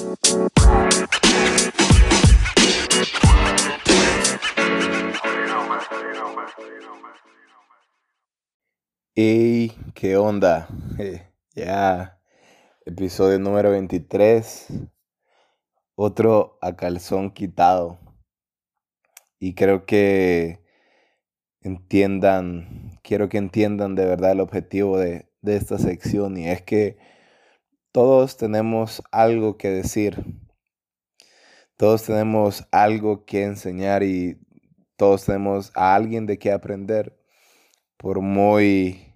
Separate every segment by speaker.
Speaker 1: Y qué onda, eh, ya, episodio número 23, otro a calzón quitado. Y creo que entiendan, quiero que entiendan de verdad el objetivo de, de esta sección y es que todos tenemos algo que decir, todos tenemos algo que enseñar y todos tenemos a alguien de qué aprender, por muy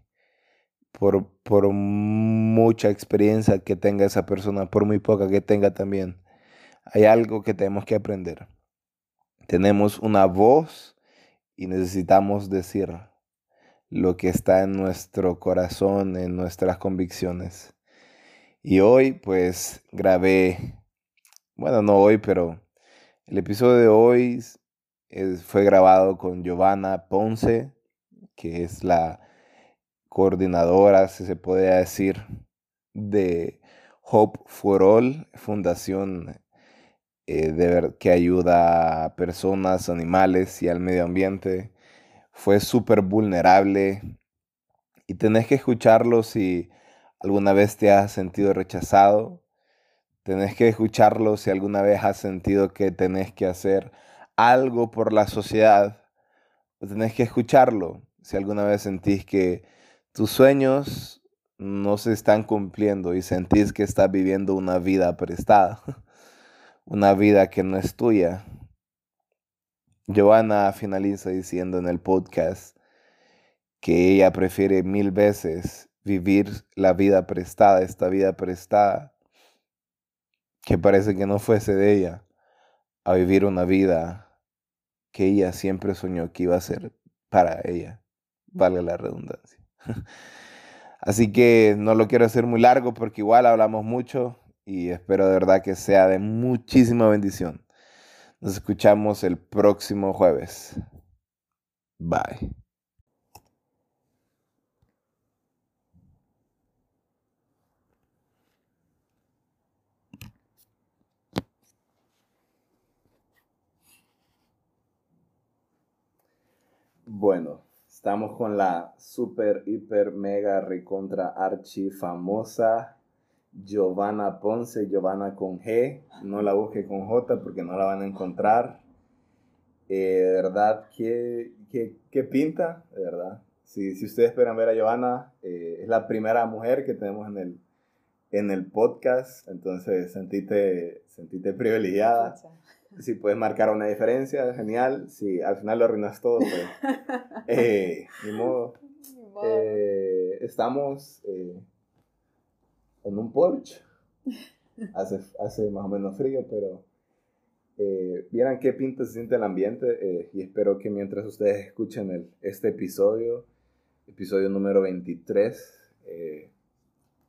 Speaker 1: por, por mucha experiencia que tenga esa persona, por muy poca que tenga también. Hay algo que tenemos que aprender. Tenemos una voz y necesitamos decir lo que está en nuestro corazón, en nuestras convicciones. Y hoy pues grabé, bueno, no hoy, pero el episodio de hoy fue grabado con Giovanna Ponce, que es la coordinadora, si se puede decir, de Hope for All, fundación eh, que ayuda a personas, animales y al medio ambiente. Fue súper vulnerable y tenés que escucharlo si alguna vez te has sentido rechazado. Tenés que escucharlo si alguna vez has sentido que tenés que hacer algo por la sociedad. tenés que escucharlo si alguna vez sentís que tus sueños no se están cumpliendo y sentís que estás viviendo una vida prestada, una vida que no es tuya. Joana finaliza diciendo en el podcast que ella prefiere mil veces vivir la vida prestada, esta vida prestada, que parece que no fuese de ella, a vivir una vida que ella siempre soñó que iba a ser para ella, vale la redundancia. Así que no lo quiero hacer muy largo porque igual hablamos mucho y espero de verdad que sea de muchísima bendición. Nos escuchamos el próximo jueves. Bye. Bueno. Estamos con la super, hiper, mega, recontra, archi famosa Giovanna Ponce, Giovanna con G. No la busque con J porque no la van a encontrar. Eh, de verdad, ¿qué, qué, pinta? De verdad. Si, si ustedes esperan ver a Giovanna, eh, es la primera mujer que tenemos en el, en el podcast. Entonces, sentite, sentite privilegiada. Si puedes marcar una diferencia, genial. Si al final lo arruinas todo, pues. Eh, ni modo. Eh, estamos eh, en un porche. Hace, hace más o menos frío, pero eh, vieran qué pinta se siente el ambiente. y espero que mientras ustedes escuchen el, este episodio, episodio número 23,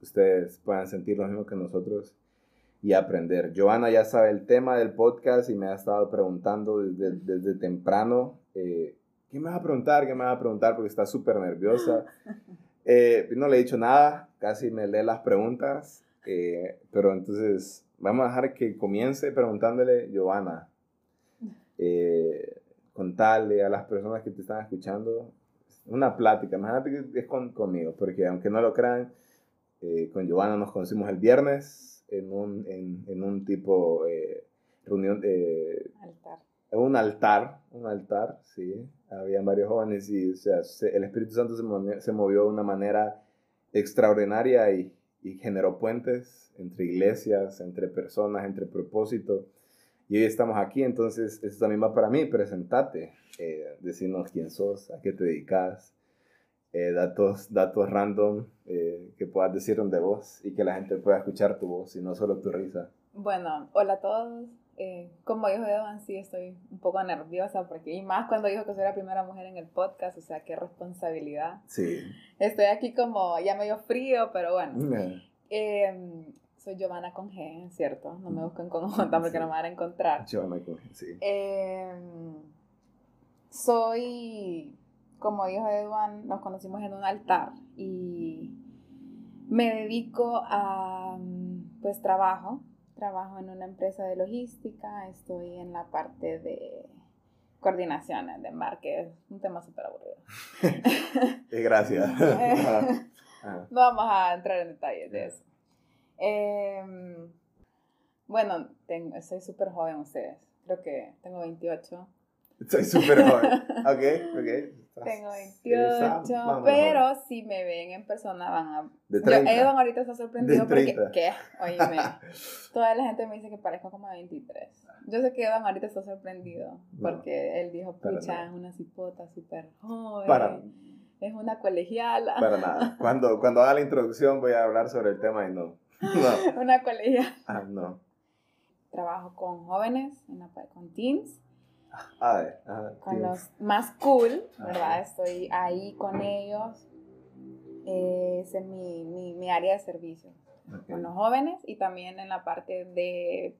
Speaker 1: ustedes puedan sentir lo mismo que nosotros y aprender. Joana ya sabe el tema del podcast y me ha estado preguntando desde, desde temprano, eh, ¿qué me va a preguntar? ¿Qué me va a preguntar? Porque está súper nerviosa. Eh, no le he dicho nada, casi me lee las preguntas, eh, pero entonces vamos a dejar que comience preguntándole, Joana, contarle a las personas que te están escuchando una plática, imagínate que es con, conmigo, porque aunque no lo crean, con Joana nos conocimos el viernes, en un, en, en un tipo eh, reunión, de altar. un altar, un altar, sí, había varios jóvenes y o sea, el Espíritu Santo se, se, movió de una manera extraordinaria y, y, generó puentes entre iglesias, entre personas, entre propósitos. Y hoy estamos aquí, entonces eso también va para mí, presentate, eh, decirnos quién sos, a qué te dedicas, eh, datos, datos random eh, que puedas decir de vos y que la gente pueda escuchar tu voz y no solo tu risa.
Speaker 2: Bueno, hola a todos. Eh, como dijo Evan, sí estoy un poco nerviosa porque, y más cuando dijo que soy la primera mujer en el podcast, o sea, qué responsabilidad. Sí. Estoy aquí como ya medio frío, pero bueno. Em, soy Giovanna con G, ¿cierto? No me buscan con J porque no me van a encontrar. Giovanna con G, sí. Em, soy como dijo Eduan, nos conocimos en un altar y me dedico a, pues, trabajo, trabajo en una empresa de logística, estoy en la parte de coordinaciones de embarque, es un tema súper aburrido.
Speaker 1: Gracias.
Speaker 2: no vamos a entrar en detalles de eso. Em, bueno, tengo, soy súper joven ustedes, creo que tengo 28.
Speaker 1: Soy súper joven. Ok, ok.
Speaker 2: Tengo 28, pero si me ven en persona van a... De 30. Yo, Evan ahorita está sorprendido porque, ¿qué? Oíme, toda la gente me dice que parezco como de 23. Yo sé que Evan ahorita está sorprendido porque él dijo, pucha, es una cipota súper joven. Para, es una colegiala.
Speaker 1: Para nada. Cuando, cuando haga la introducción voy a hablar sobre el tema y no.
Speaker 2: no. una colegiala.
Speaker 1: Ah, no.
Speaker 2: Trabajo con jóvenes, en la, con teens
Speaker 1: Ah,
Speaker 2: con los más cool, ¿verdad? Estoy ahí con ellos. Eh, ese es mi, mi, mi, área de servicio. Con los jóvenes y también en la parte de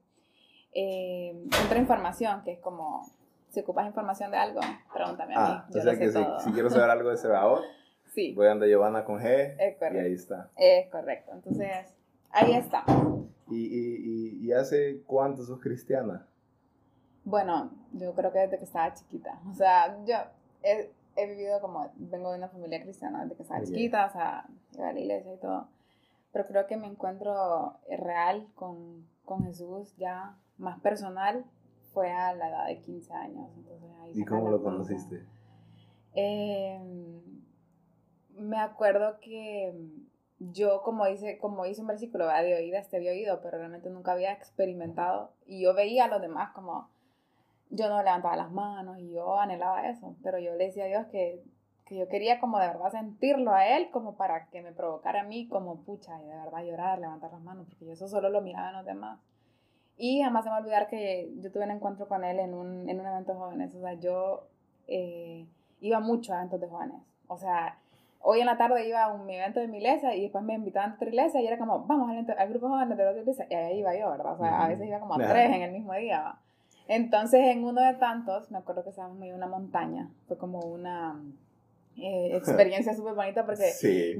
Speaker 2: eh, otra información, que es como, si ocupas información de algo, pregúntame a mí.
Speaker 1: Ah, yo o sea que si, quiero saber algo de Sebaot, sí. voy a donde Giovanna con G y ahí está.
Speaker 2: Es correcto. Entonces, ahí está.
Speaker 1: ¿Y, y, y hace cuánto sos cristiana?
Speaker 2: Bueno, yo creo que desde que estaba chiquita. O sea, yo he, he vivido como, vengo de una familia cristiana desde que estaba chiquita, o sea, iba a la iglesia y todo. Pero creo que me encuentro real con, con Jesús ya más personal fue a la edad de 15 años. Entonces, ahí
Speaker 1: ¿Y cómo lo conociste?
Speaker 2: Eh, me acuerdo que yo, como dice, como dice un versículo, de oídas te había oído, pero realmente nunca había experimentado. Y yo veía a los demás como yo no levantaba las manos y yo anhelaba eso, pero yo le decía a Dios que, que yo quería como de verdad sentirlo a Él como para que me provocara a mí como pucha y de verdad llorar, levantar las manos, porque yo eso solo lo miraba en los demás. Y jamás se me va a olvidar que yo tuve un encuentro con Él en un, en un evento de jóvenes, o sea, yo eh, iba mucho a eventos de jóvenes, o sea, hoy en la tarde iba a un evento de mi iglesia y después me invitaban a otra iglesia y era como, vamos al, al grupo de jóvenes de otra iglesia, y ahí iba yo, ¿verdad? O sea, a veces iba como a tres en el mismo día. Entonces, en uno de tantos, me acuerdo que estábamos en una montaña. Fue como una eh, experiencia súper bonita porque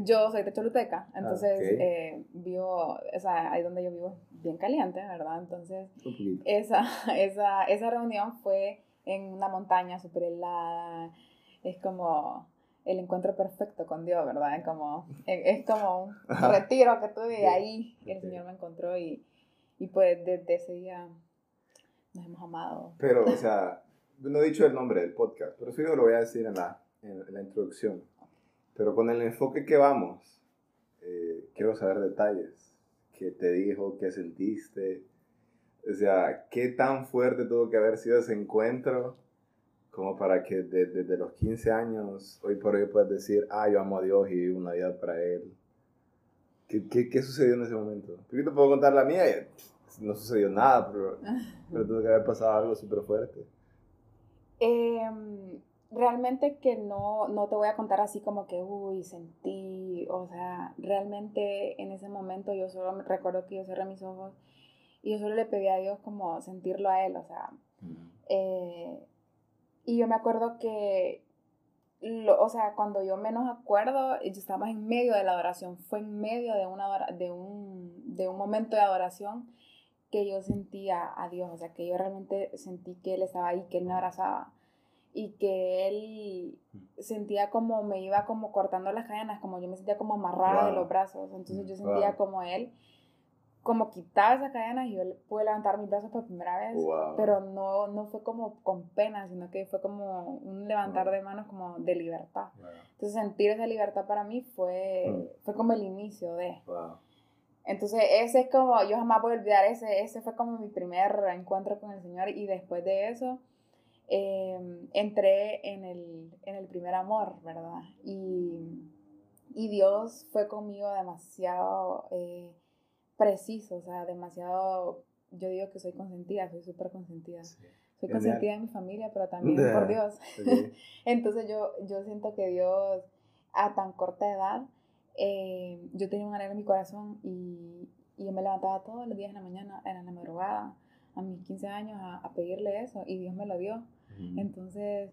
Speaker 2: yo soy de Choluteca. Entonces, eh, vivo, o sea, ahí donde yo vivo bien caliente, ¿verdad? Entonces, esa, esa, esa reunión fue en una montaña súper helada. Es como el encuentro perfecto con Dios, ¿verdad? Es como, es como un retiro que tuve ahí. Y el Señor me encontró y, y pues desde ese día nos hemos amado.
Speaker 1: Pero, o sea, no he dicho el nombre del podcast, pero eso yo lo voy a decir en la, en, la introducción. Pero con el enfoque que vamos, eh, quiero saber detalles. ¿Qué te dijo? ¿Qué sentiste? O sea, ¿qué tan fuerte tuvo que haber sido ese encuentro como para que desde los 15 años, hoy por hoy puedas decir, ah, yo amo a Dios y vivo una vida para Él? ¿Qué, qué, qué sucedió en ese momento? Porque te puedo contar la mía y no sucedió nada, pero, pero tuvo que haber pasado algo súper fuerte.
Speaker 2: Em, realmente que no, no te voy a contar así como que, uy, sentí, o sea, realmente en ese momento yo solo recuerdo que yo cerré mis ojos y yo solo le pedí a Dios como sentirlo a Él, o sea, eh, y yo me acuerdo que, o sea, cuando yo menos acuerdo, yo estaba en medio de la adoración, fue en medio de, una, de, un, de un momento de adoración que yo sentía a Dios, o sea, que yo realmente sentí que Él estaba ahí, que Él me abrazaba y que Él sentía como me iba como cortando las cadenas, como yo me sentía como amarrada de los brazos, entonces yo sentía como Él como quitaba esas cadenas y yo pude levantar mis brazos por primera vez, pero no, no fue como con pena, sino que fue como un levantar de manos como de libertad. Entonces sentir esa libertad para mí fue, mm. fue como el inicio de... Entonces, ese es como, yo jamás voy a olvidar ese, ese fue como mi primer encuentro con el Señor y después de eso em, entré en el, en el primer amor, ¿verdad? Y, y Dios fue conmigo demasiado eh, preciso, o sea, demasiado, yo digo que soy consentida, soy súper consentida. Soy consentida en mi familia, pero también por Dios. Entonces yo, yo siento que Dios a tan corta edad eh, yo tenía un anhelo en mi corazón y, y, yo me levantaba todos los días en la mañana, en la madrugada, a mis 15 años, a, a pedirle eso y Dios me lo dio. Entonces,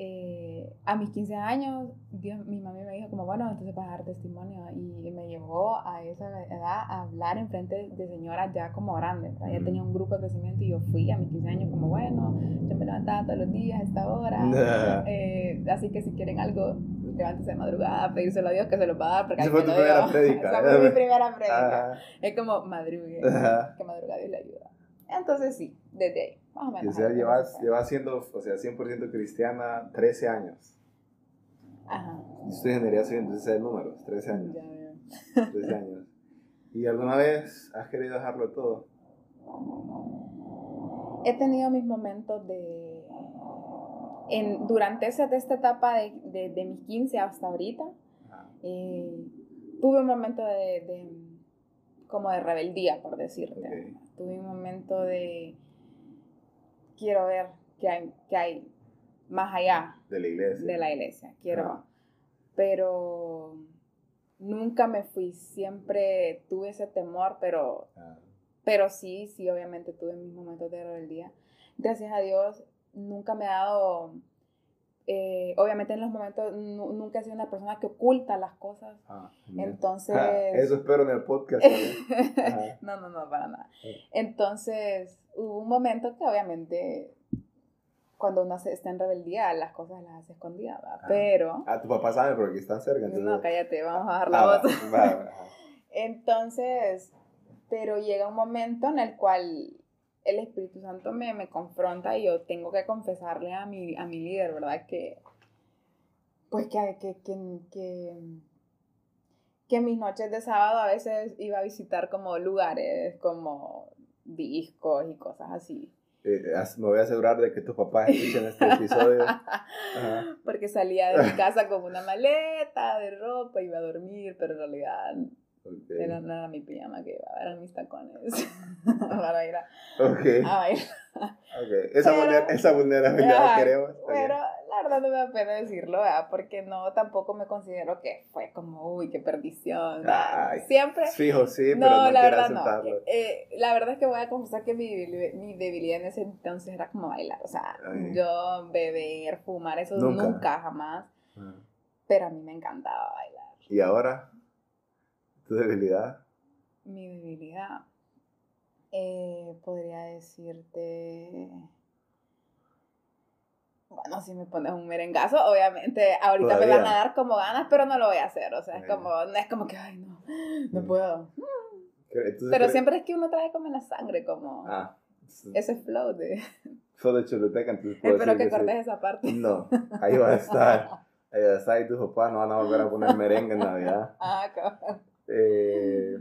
Speaker 2: eh, a mis 15 años, Dios, mi mamá me dijo como, bueno, entonces vas a dar testimonio. Y me llevó a esa edad a hablar en frente de señoras ya como grandes. Ya tenía un grupo de crecimiento y yo fui a mis 15 años como, bueno, yo me levantaba todos los días a esta hora. Eh, así que si quieren algo, levántese de madrugada, pedírselo a Dios que se lo va a dar. Porque
Speaker 1: Esa fue tu primera predica.
Speaker 2: Esa fue mi primera predica. Es como madrugue, que madrugada Dios le ayuda. Entonces sí, desde ahí.
Speaker 1: O sea, llevas, llevas siendo, o sea, 100% cristiana 13 años. Ajá. Estoy ingeniería civil, entonces sé números, 13 años. Ya veo. 13 años. ¿Y alguna vez has querido dejarlo todo?
Speaker 2: He tenido mis momentos de... En, durante esa, esta etapa de, de, de mis 15 hasta ahorita, eh, tuve un momento de, de, como de rebeldía, por decirte. Tuve un momento de quiero ver qué hay, qué hay más allá
Speaker 1: de la iglesia.
Speaker 2: De la iglesia. Quiero. Pero nunca me fui, siempre tuve ese temor, pero, pero sí, sí, obviamente tuve mis momentos de rebeldía. Gracias a Dios, nunca me ha dado, eh, obviamente en los momentos, nunca he sido una persona que oculta las cosas. Ah, Entonces...
Speaker 1: eso espero en el podcast.
Speaker 2: no, no, no, para nada. Entonces, hubo un momento que obviamente cuando uno está en rebeldía, las cosas las hace escondidas, ah. pero...
Speaker 1: Ah, tu papá sabe porque están cerca.
Speaker 2: No, cállate, vamos a bajar la ah, entonces, pero llega un momento en el cual el Espíritu Santo me, me confronta y yo tengo que confesarle a mi, a mi líder, ¿verdad? Que, pues que, que, que, que, que mis noches de sábado a veces iba a visitar como lugares como discos y cosas así.
Speaker 1: Eh, me voy a asegurar de que tus papás escuchen este episodio.
Speaker 2: Porque salía de mi casa con una maleta de ropa, iba a dormir, pero en realidad era, no era mi pijama que iba, eran mis tacones. para ir a,
Speaker 1: okay. a Okay. Esa, esa vulnerabilidad queremos.
Speaker 2: Pero la verdad no me da pena decirlo, ¿verdad? porque no tampoco me considero que fue como, uy, qué perdición. Siempre.
Speaker 1: Fijo, sí, pero no, la verdad no.
Speaker 2: Eh, la verdad es que voy a confesar que mi, mi, debilidad en ese entonces era como bailar. O sea, yo beber, fumar, eso nunca, jamás. Ah. Pero a mí me encantaba bailar.
Speaker 1: ¿Y ahora? ¿Tu debilidad?
Speaker 2: Mi debilidad. Eh, podría decirte. Bueno, si me pones un merengazo, obviamente ahorita me van a dar como ganas, pero no lo voy a hacer. O sea, es como, no es como que, ay, no, no puedo. pero siempre es que uno trae como en la sangre, como ah, ese flow de.
Speaker 1: Flow de chuluteca,
Speaker 2: entonces Espero que, cortes esa parte.
Speaker 1: No, ahí va a estar. Ahí va a estar y tus papás no van a volver a poner merengue en Navidad.
Speaker 2: Ah, cabrón.
Speaker 1: Eh,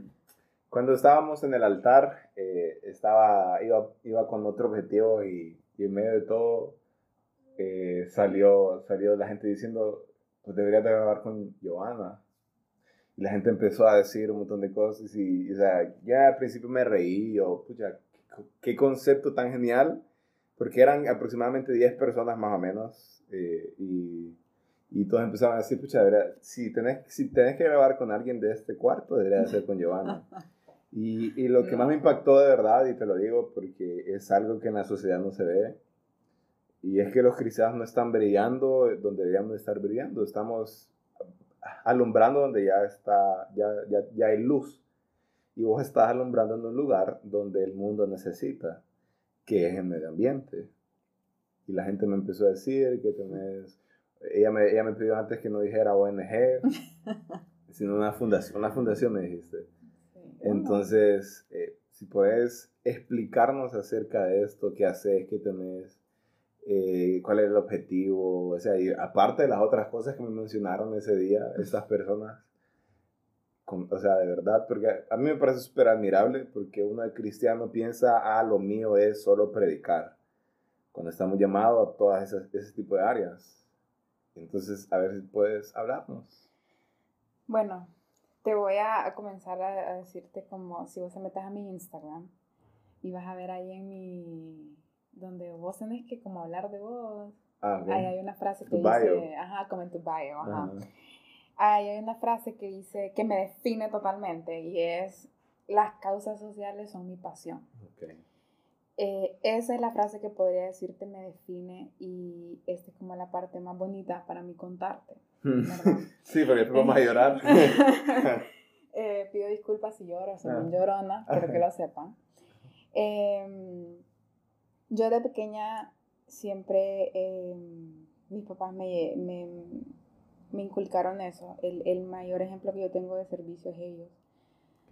Speaker 1: cuando estábamos en el altar, eh, estaba, iba, iba con otro objetivo y, y en medio de todo eh, salió, salió la gente diciendo, pues deberías de grabar con Giovanna. Y la gente empezó a decir un montón de cosas y, o sea, ya al principio me reí, yo, pucha, qué, concepto tan genial, porque eran aproximadamente 10 personas más o menos y y todos empezaron a decir, pucha, si tenés, si tenés que grabar con alguien de este cuarto, debería ser con Giovanna. Y, y, lo que más me impactó de verdad, y te lo digo porque es algo que en la sociedad no se ve, y es que los cristianos no están brillando donde deberíamos estar brillando, estamos alumbrando donde ya, está, ya, ya, ya hay luz. Y vos estás alumbrando en un lugar donde el mundo necesita, que es el medio ambiente. Y la gente me empezó a decir que tenés ella me, ella me pidió antes que no dijera ONG, sino una fundación, una fundación me dijiste. Entonces, eh, si puedes explicarnos acerca de esto, qué haces, qué tenés, eh, cuál es el objetivo, o sea, y aparte de las otras cosas que me mencionaron ese día, estas personas, o sea, de verdad, porque a mí me parece súper admirable, porque uno cristiano piensa, ah, lo mío es solo predicar, cuando estamos llamados a todas esas, ese tipo de áreas. Entonces, a ver si puedes hablarnos.
Speaker 2: Bueno, te voy a comenzar a, decirte como si vos te metas a mi Instagram y vas a ver ahí en mi, donde vos tenés que como hablar de vos. Ah, Ahí hay una frase que dice, ajá, como en tu bio, ajá. Ahí hay una frase que dice, que me define totalmente y es, las causas sociales son mi pasión. Okay. Eh, esa es la frase que podría decirte me define y esta es como la parte más bonita para mí contarte.
Speaker 1: sí, porque después vamos a llorar.
Speaker 2: Eh, pido disculpas si lloro, soy ah. llorona, quiero que lo sepan. Em, yo de pequeña siempre, em, mis papás me, me, me, inculcaron eso. El, el, mayor ejemplo que yo tengo de servicio es ellos.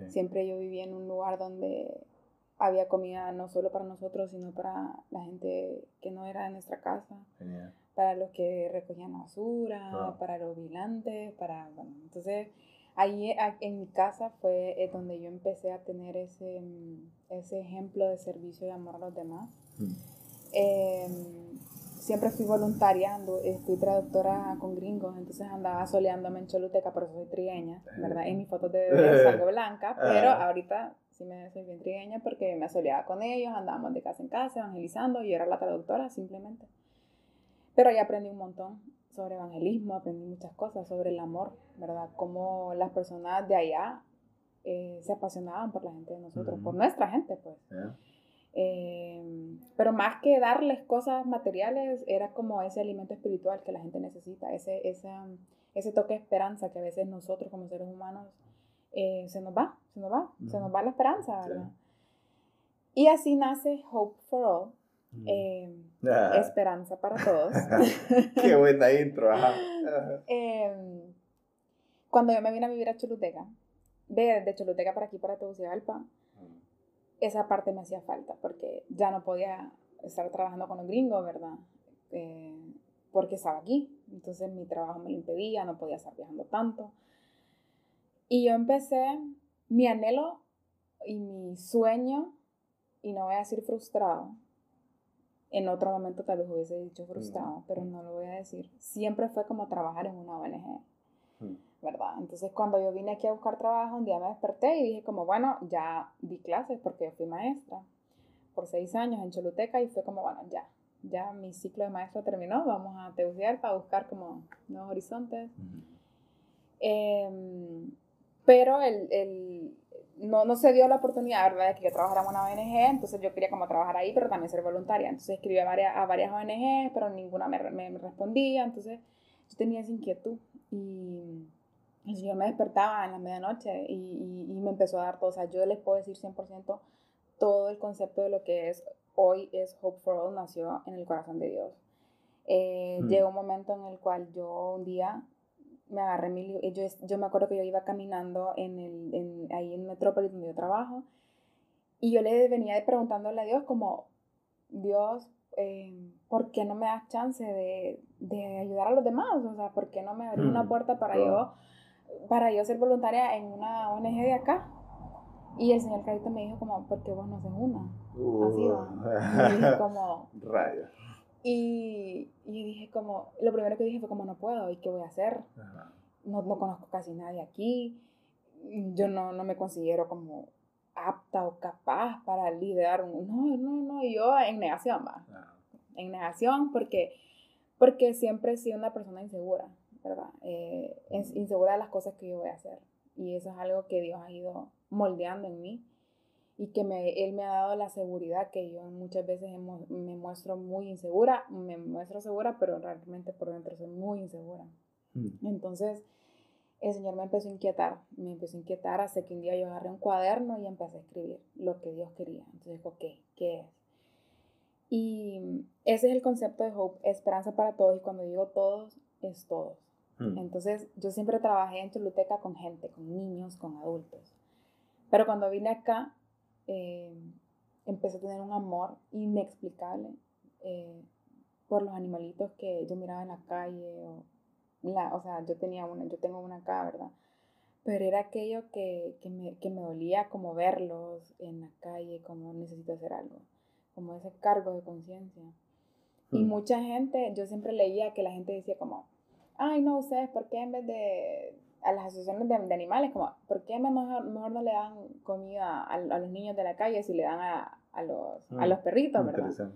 Speaker 2: Siempre yo vivía en un lugar donde había comida no solo para nosotros, sino para la gente que no era de nuestra casa. Para los que recogían basura, para los vigilantes, para, bueno, entonces ahí en mi casa fue eh, donde yo empecé a tener ese, mm, ese ejemplo de servicio y amor a los demás. Mm. Em, siempre fui voluntaria, fui traductora con gringos, entonces andaba soleándome en Choluteca, por eso soy trigueña, ¿verdad? En mis fotos de bebé salgo blanca, pero ah. ahorita sí me soy bien trigueña porque me soleaba con ellos, andábamos de casa en casa evangelizando y era la traductora simplemente. Pero ahí aprendí un montón sobre evangelismo, aprendí muchas cosas sobre el amor, ¿verdad? Cómo las personas de allá eh, se apasionaban por la gente de nosotros, por nuestra gente, pues. Eh, pero más que darles cosas materiales, era como ese alimento espiritual que la gente necesita, ese, ese, ese toque de esperanza que a veces nosotros como seres humanos eh, se nos va, se nos va, se nos va la esperanza, ¿verdad? Y así nace Hope for All, Em, ah. Esperanza para todos.
Speaker 1: Qué buena intro.
Speaker 2: Em, cuando yo me vine a vivir a Choluteca, ve de Choluteca para aquí, para Tegucigalpa, esa parte me hacía falta porque ya no podía estar trabajando con los gringos, ¿verdad? Eh, porque estaba aquí. Entonces mi trabajo me lo impedía, no podía estar viajando tanto. Y yo empecé, mi anhelo y mi sueño, y no voy a decir frustrado, en otro momento tal vez hubiese dicho frustrado, pero no lo voy a decir. Siempre fue como trabajar en una ONG, ¿verdad? Entonces cuando yo vine aquí a buscar trabajo, un día me desperté y dije como, bueno, ya di clases porque yo fui maestra por seis años en Choluteca y fue como, bueno, ya, ya mi ciclo de maestra terminó, vamos a Tegucigalpa para buscar como nuevos horizontes. Em, pero el, el, no, no se dio la oportunidad, ¿verdad?, de que yo trabajara en una ONG, entonces yo quería como trabajar ahí, pero también ser voluntaria. Entonces escribí a varias, a varias ONG, pero ninguna me, me, respondía, entonces yo tenía esa inquietud y el Señor me despertaba en la medianoche y, y, me empezó a dar todo, o sea, yo les puedo decir 100% todo el concepto de lo que es hoy es Hope for All, nació en el corazón de Dios. Eh, mm. Llegó un momento en el cual yo un día me agarré mi yo, yo me acuerdo que yo iba caminando en el, en, ahí en Metrópolis donde yo trabajo y yo le venía preguntándole a Dios como, Dios, eh, ¿por qué no me das chance de, de, ayudar a los demás? O sea, ¿por qué no me abres una mm, puerta para yo para yo ser voluntaria en una ONG de acá? Y el señor Carito me dijo como, ¿por qué vos no haces una? Así va. Y como... Rayos. Y, y, dije como, lo primero que dije fue como no puedo, ¿y qué voy a hacer? No, no, conozco casi nadie aquí, yo no, no, me considero como apta o capaz para liderar un... No, no, no, yo en negación va. En negación porque, porque siempre he sido una persona insegura, ¿verdad? Eh, insegura de las cosas que yo voy a hacer. Y eso es algo que Dios ha ido moldeando en mí y que me, él me ha dado la seguridad que yo muchas veces me muestro muy insegura, me muestro segura, pero realmente por dentro soy muy insegura. Mm. Entonces, el Señor me empezó a inquietar, me empezó a inquietar hasta que un día yo agarré un cuaderno y empecé a escribir lo que Dios quería. Entonces ¿qué? ¿Qué es? Y ese es el concepto de Hope, esperanza para todos, y cuando digo todos, es todos. Mm. Entonces, yo siempre trabajé en Choluteca con gente, con niños, con adultos. Pero cuando vine acá, eh, empecé a tener un amor inexplicable eh, por los animalitos que yo miraba en la calle. O, la, o sea, yo, tenía una, yo tengo una acá, ¿verdad? Pero era aquello que, que, me, que me dolía como verlos en la calle, como necesito hacer algo, como ese cargo de conciencia. Y hmm. mucha gente, yo siempre leía que la gente decía como, ay, no, ustedes, ¿por qué en vez de a las asociaciones de, animales, como, ¿por qué mejor, mejor no le dan comida a, los niños de la calle si le dan a, a los, a mm, los perritos, verdad?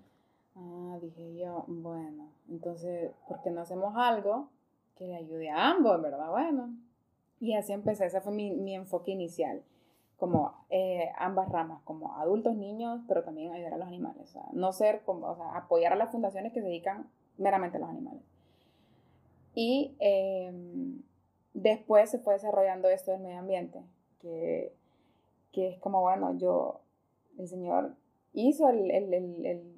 Speaker 2: Ah, dije yo, bueno, entonces, ¿por qué no hacemos algo que le ayude a ambos, verdad? Bueno, y así empecé, ese fue mi, mi enfoque inicial. como eh, ambas ramas, como adultos, niños, pero también ayudar a los animales. O sea, no ser como, o sea, apoyar a las fundaciones que se dedican meramente a los animales. Y em, después se fue desarrollando esto del medio ambiente, que, que es como, bueno, yo, el Señor hizo el, el, el,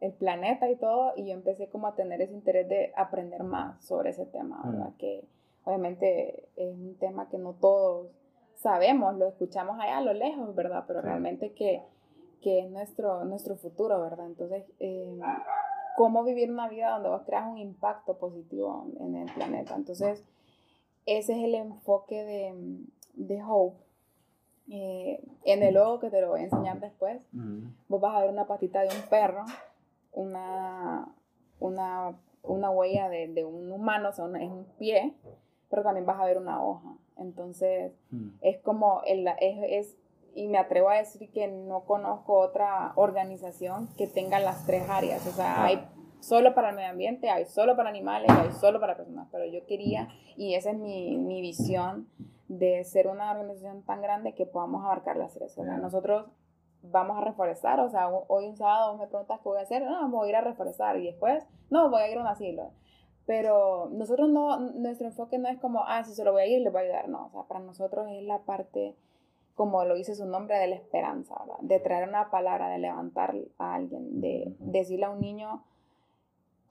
Speaker 2: el, planeta y todo, y yo empecé como a tener ese interés de aprender más sobre ese tema, ¿verdad? Mm. Que obviamente es un tema que no todos sabemos, lo escuchamos allá a lo lejos, ¿verdad? Pero realmente que, que, es nuestro, nuestro futuro, ¿verdad? Entonces, eh, ¿cómo vivir una vida donde vos creas un impacto positivo en el planeta? Entonces, ese es el enfoque de, de Hope. Eh, en el logo que te lo voy a enseñar después, vos vas a ver una patita de un perro, una, una, una huella de, de, un humano, o sea, es un pie, pero también vas a ver una hoja. Entonces, mm. es como, el, es, es, y me atrevo a decir que no conozco otra organización que tenga las tres áreas. O sea, hay solo para el medio ambiente, hay solo para animales, hay solo para personas. Pero yo quería, y esa es mi, mi visión, de ser una organización tan grande que podamos abarcar las tres. O sea, nosotros vamos a reforestar, o sea, hoy un sábado me preguntas qué voy a hacer, no, voy a ir a reforestar y después, no, voy a ir a un asilo. Pero nosotros no, nuestro enfoque no es como, ah, si se lo voy a ir, le voy a ayudar. No, o sea, para nosotros es la parte, como lo dice su nombre, de la esperanza, ¿verdad? De traer una palabra, de levantar a alguien, de decirle a un niño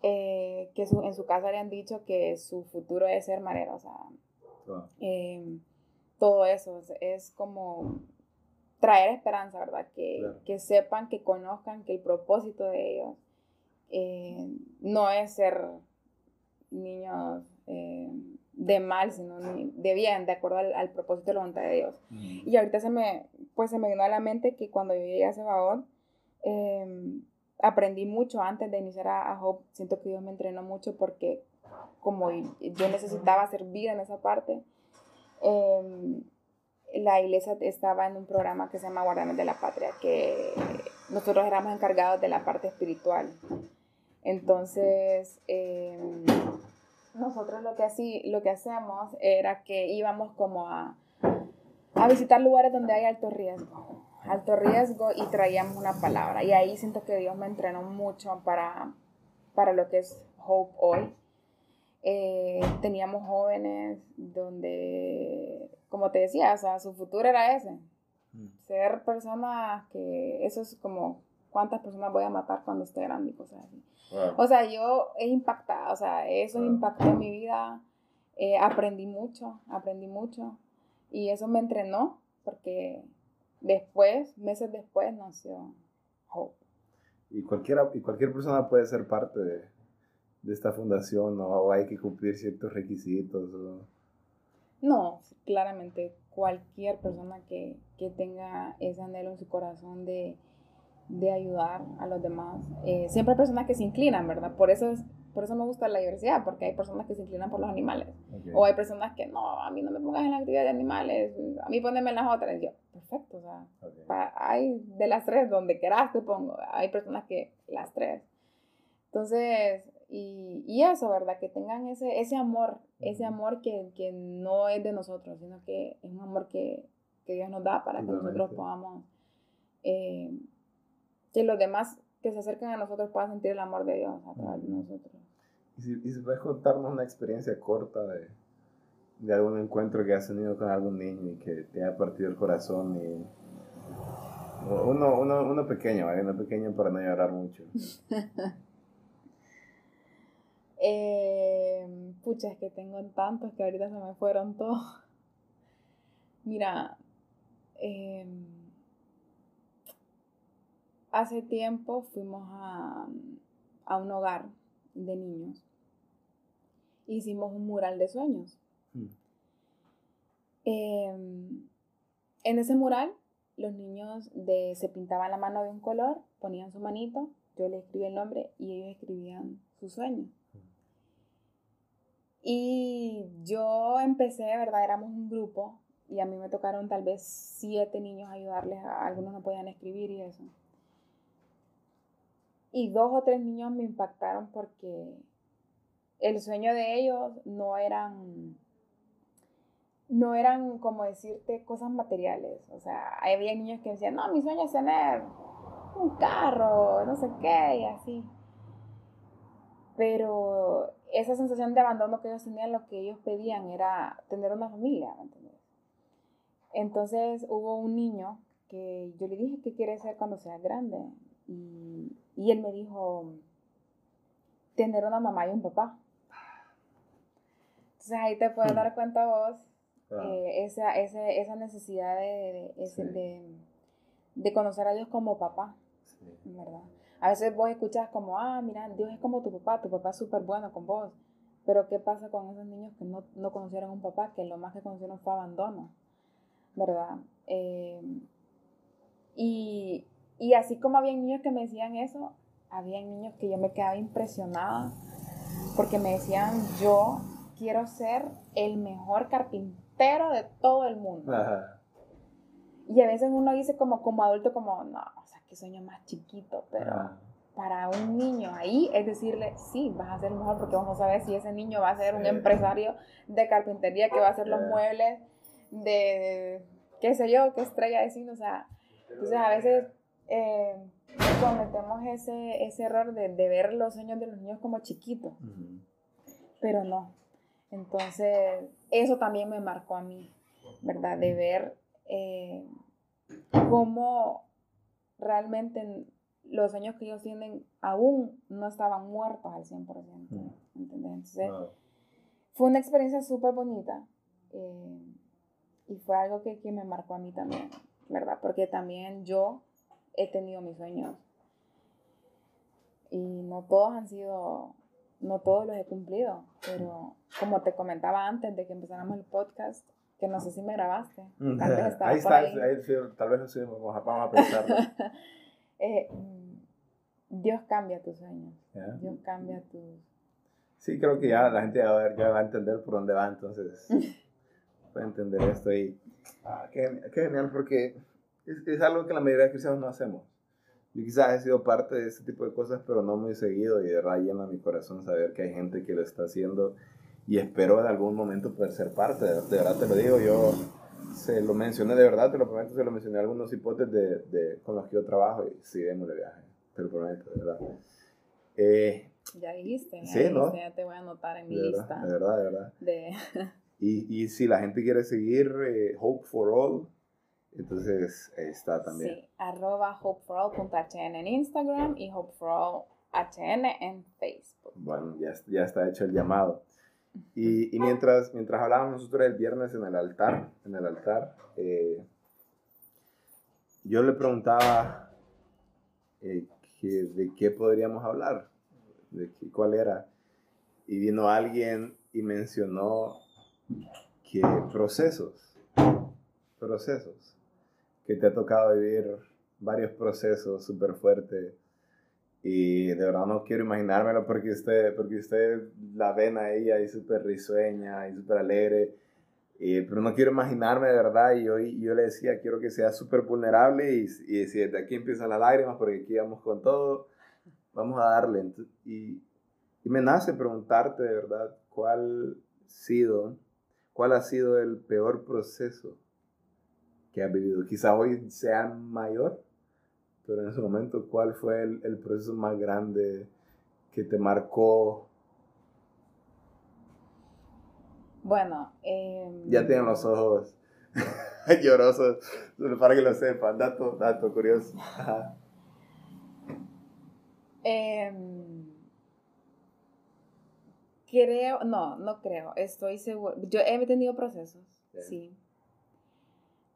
Speaker 2: eh, que en su casa le han dicho que su futuro es ser marero, o sea, em, todo eso es, como traer esperanza, ¿verdad? Que, que, sepan, que conozcan que el propósito de ellos eh, no es ser niños eh, de mal, sino de bien, de acuerdo al, propósito de la voluntad de Dios. Y ahorita se me, pues se me vino a la mente que cuando yo llegué a Cebaot, em, aprendí mucho antes de iniciar a, Hope. Siento que Dios me entrenó mucho porque como yo necesitaba servir en esa parte, em, la iglesia estaba en un programa que se llama Guardianes de la Patria, que nosotros éramos encargados de la parte espiritual. Entonces, em, nosotros lo que, así, lo que hacemos era que íbamos como a, a visitar lugares donde hay alto riesgo, alto riesgo y traíamos una palabra. Y ahí siento que Dios me entrenó mucho para, para lo que es Hope hoy. Eh, teníamos jóvenes donde, como te decía, o sea, su futuro era ese. Mm. Ser personas que, eso es como, ¿cuántas personas voy a matar cuando esté grande y cosas así? O sea, yo he impactado, o sea, eso impactó mi vida, eh, aprendí mucho, aprendí mucho y eso me entrenó porque después, meses después, nació Hope.
Speaker 1: Y, cualquiera, y cualquier persona puede ser parte de, de esta fundación o hay que cumplir ciertos requisitos.
Speaker 2: No, claramente cualquier persona que, que tenga ese anhelo en su corazón de de ayudar a los demás. Eh, siempre hay personas que se inclinan, ¿verdad? Por eso, es, por eso me gusta la diversidad, porque hay personas que se inclinan por los animales. O hay personas que, no, a mí no me pongas en la actividad de animales, a mí poneme en las otras. yo, perfecto, o sea, hay de las tres, donde quieras te pongo. Hay personas que las tres. Entonces, y, y eso, ¿verdad? Que tengan ese, ese amor, ese amor que, que, no es de nosotros, sino que es un amor que, que Dios nos da para que nosotros podamos eh, que los demás que se acercan a nosotros puedan sentir el amor de Dios a través de nosotros.
Speaker 1: ¿Y si, y si puedes contarnos una experiencia corta de, de algún encuentro que has tenido con algún niño y que te ha partido el corazón y uno, uno, uno pequeño, ¿vale? Uno pequeño para no llorar mucho.
Speaker 2: eh, pucha, es que tengo tantos que ahorita se me fueron todos. Mira, eh, hace tiempo fuimos a, un hogar de niños. Hicimos un mural de sueños. Hmm. Em, en ese mural, los niños de, se pintaban la mano de un color, ponían su manito, yo le escribí el nombre y ellos escribían su sueño. Y yo empecé, ¿verdad? Éramos un grupo y a mí me tocaron tal vez siete niños ayudarles, a, algunos no podían escribir y eso. Y dos o tres niños me impactaron porque el sueño de ellos no eran, no eran como decirte cosas materiales. O sea, había niños que decían, no, mi sueño es tener un carro, no sé qué, y así. Pero esa sensación de abandono que ellos tenían, lo que ellos pedían era tener una familia, ¿me? Entonces hubo un niño que yo le dije que quiere ser cuando sea grande. Y, y él me dijo, tener una mamá y un papá. Entonces ahí te puedes dar cuenta vos eh, esa, esa, necesidad de, de, de, conocer a Dios como papá, ¿verdad? A veces vos escuchas como, ah, mira, Dios es como tu papá, tu papá es súper bueno con vos. Pero ¿qué pasa con esos niños que no, no conocieron un papá, que lo más que conocieron fue abandono, ¿verdad? Eh, y, y así como había niños que me decían eso, había niños que yo me quedaba impresionada porque me decían, yo quiero ser el mejor carpintero de todo el mundo. Y a veces uno dice como, como adulto, como, no, o sea, qué sueño más chiquito, pero para un niño ahí es decirle, sí, vas a ser mejor porque vamos a ver si ese niño va a ser un empresario de carpintería que va a hacer los muebles de, qué sé yo, qué estrella de cine, o sea, entonces a veces eh, cometemos ese, ese error de, de, ver los sueños de los niños como chiquitos, pero no. Entonces, eso también me marcó a mí, ¿verdad? De ver eh, cómo realmente los sueños que ellos tienen aún no estaban muertos al 100%, ¿entendés? Entonces, fue una experiencia súper bonita eh, y fue algo que, que me marcó a mí también, ¿verdad? Porque también yo he tenido mis sueños. Y no todos han sido, no todos los he cumplido, pero como te comentaba antes de que empezáramos el podcast, que no sé si me grabaste.
Speaker 1: ahí está, ahí. tal vez sí, vamos a, pensar.
Speaker 2: Eh, Dios cambia tus sueños. Dios cambia tus...
Speaker 1: Sí, creo que ya la gente ya va, ya va a entender por dónde va, entonces puede entender esto y ah, qué, qué genial porque es, es, algo que la mayoría de cristianos no hacemos. Yo quizás he sido parte de ese tipo de cosas, pero no muy seguido y de verdad llena mi corazón saber que hay gente que lo está haciendo y espero en algún momento poder ser parte. De, verdad te lo digo, yo se lo mencioné de verdad, te lo prometo, se lo mencioné a algunos hipotes de, de, con los que yo trabajo y sí, démosle viaje, te lo prometo, de verdad.
Speaker 2: Eh, ya dijiste, sí, ¿no? ya te voy a anotar en mi lista.
Speaker 1: De verdad, de verdad. y, y, si la gente quiere seguir eh, Hope for All, entonces está también. Sí,
Speaker 2: arroba hopeforall.hn en Instagram y hopeforallhn en Facebook.
Speaker 1: Bueno, ya, ya está hecho el llamado. Y, y, mientras, mientras hablábamos nosotros el viernes en el altar, en el altar, eh, yo le preguntaba eh, que, de qué podríamos hablar, de qué, cuál era. Y vino alguien y mencionó que procesos, procesos que te ha tocado vivir varios procesos súper fuertes y de verdad no quiero imaginármelo porque usted, porque usted la ven a ella y súper risueña y súper alegre, pero no quiero imaginarme de verdad y yo, yo le decía, quiero que sea súper vulnerable y, y decir, de aquí empiezan las lágrimas porque aquí vamos con todo, vamos a darle. Y, y me nace preguntarte de verdad cuál, sido, cuál ha sido el peor proceso que has vivido. Quizá hoy sea mayor, pero en ese momento, ¿cuál fue el, el proceso más grande que te marcó?
Speaker 2: Bueno, eh,
Speaker 1: ya tienen los ojos llorosos, para que lo sepan, dato, dato curioso.
Speaker 2: Em, creo, no, no creo, estoy seguro. Yo he tenido procesos, sí.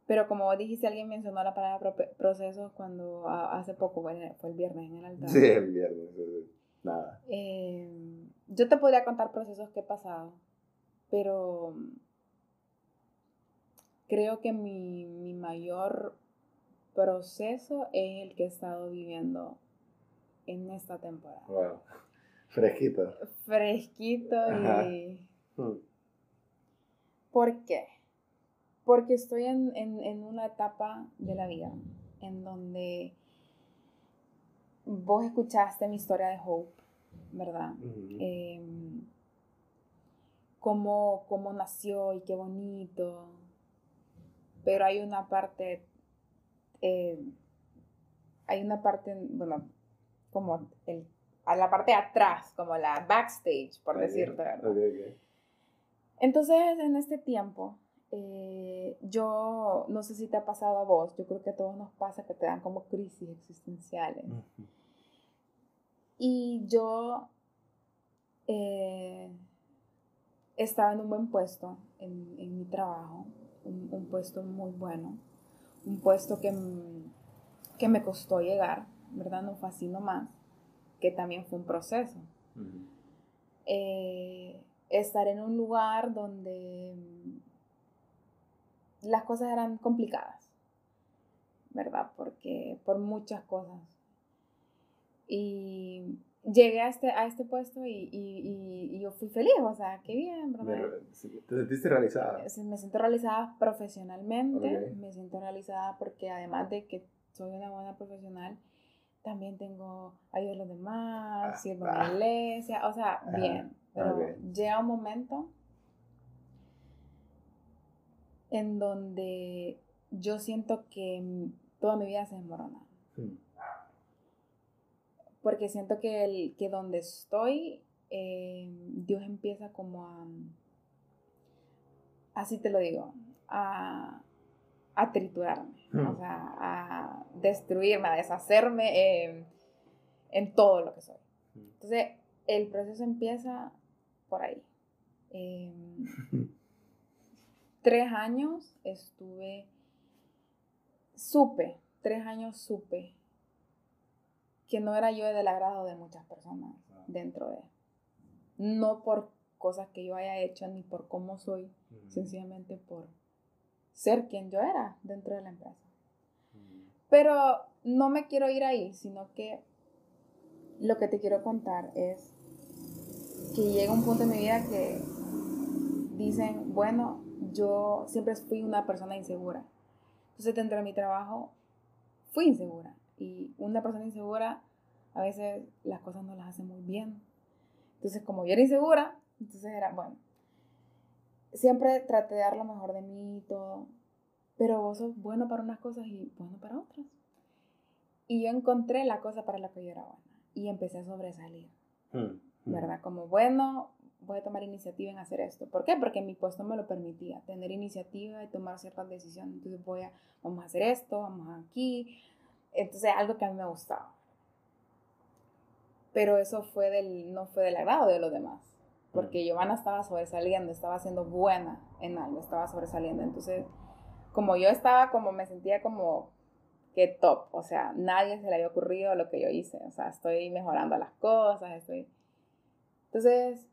Speaker 2: Pero como dijiste, alguien mencionó la palabra procesos cuando hace poco, fue, el viernes en el altar.
Speaker 1: Sí, el viernes, nada.
Speaker 2: Em, yo te podría contar procesos que he pasado, pero creo que mi, mi mayor proceso es el que he estado viviendo en esta temporada.
Speaker 1: Wow. Fresquito.
Speaker 2: Fresquito y... Hmm. ¿Por qué? Porque estoy en, en, una etapa de la vida en donde vos escuchaste mi historia de Hope, ¿verdad? Em, cómo, cómo nació y qué bonito. Pero hay una parte, eh, hay una parte, bueno, como el, a la parte de atrás, como la backstage, por decirte, ¿verdad? Entonces, en este tiempo, eh, yo no sé si te ha pasado a vos, yo creo que a todos nos pasa que te dan como crisis existenciales. Y yo eh, estaba en un buen puesto en, en mi trabajo, un, puesto muy bueno, un puesto que, que me costó llegar, ¿verdad? No fue así nomás, que también fue un proceso. Eh, estar en un lugar donde las cosas eran complicadas, ¿verdad? Porque por muchas cosas. Y llegué a este, a este puesto y, y, yo fui feliz, o sea, qué bien, ¿verdad?
Speaker 1: ¿Te sentiste realizada?
Speaker 2: Me siento realizada profesionalmente, me siento realizada porque además de que soy una buena profesional, también tengo ayuda a los demás, ah, sirvo en la ah. iglesia, o sea, bien, pero llega un momento en donde yo siento que toda mi vida se desmorona. Porque siento que, el, que donde estoy, eh, Dios empieza como a, así te lo digo, a, a triturarme, hmm. o sea, a destruirme, a deshacerme en todo lo que soy. Hmm. Entonces, el proceso empieza por ahí. Em, tres años estuve, supe, tres años supe que no era yo del agrado de muchas personas ah. dentro de. No por cosas que yo haya hecho ni por cómo soy, sencillamente por ser quien yo era dentro de la empresa. Pero no me quiero ir ahí, sino que lo que te quiero contar es que llega un punto en mi vida que dicen, bueno, yo siempre fui una persona insegura. Entonces dentro de mi trabajo fui insegura. Y una persona insegura a veces las cosas no las hace muy bien. Entonces como yo era insegura, entonces era, bueno, siempre traté de dar lo mejor de mí y todo. Pero vos sos bueno para unas cosas y bueno para otras. Y yo encontré la cosa para la que yo era buena. Y empecé a sobresalir. Mm, mm. ¿Verdad? Como, bueno, voy a tomar iniciativa en hacer esto. ¿Por qué? Porque mi puesto me lo permitía, tener iniciativa y tomar ciertas decisiones. Entonces voy a, vamos a hacer esto, vamos aquí. Entonces algo que a mí me gustaba. Pero eso fue del, no fue del agrado de los demás. Porque. Giovanna estaba sobresaliendo, estaba siendo buena en algo, estaba sobresaliendo. Entonces, como yo estaba, como me sentía como que top. O sea, nadie se le había ocurrido lo que yo hice. O sea, estoy mejorando las cosas, estoy... Entonces,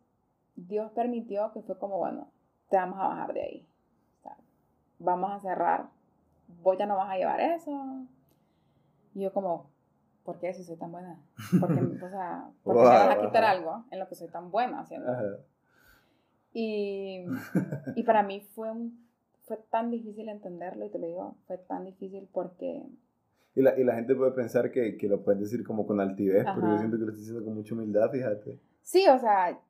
Speaker 2: Dios permitió que fue como, bueno, te vamos a bajar de ahí. vamos a cerrar. Vos ya no vas a llevar eso. Y yo como, ¿por qué si soy tan buena? Porque, o sea, ¿por qué me vas a quitar algo en lo que soy tan buena haciendo? Y, y para mí fue, un, fue tan difícil entenderlo, y te lo digo, fue tan difícil porque...
Speaker 1: Y la, y la gente puede pensar que, que lo puedes decir como con altivez, pero yo siento que lo estoy diciendo con mucha humildad, fíjate.
Speaker 2: Sí, o sea,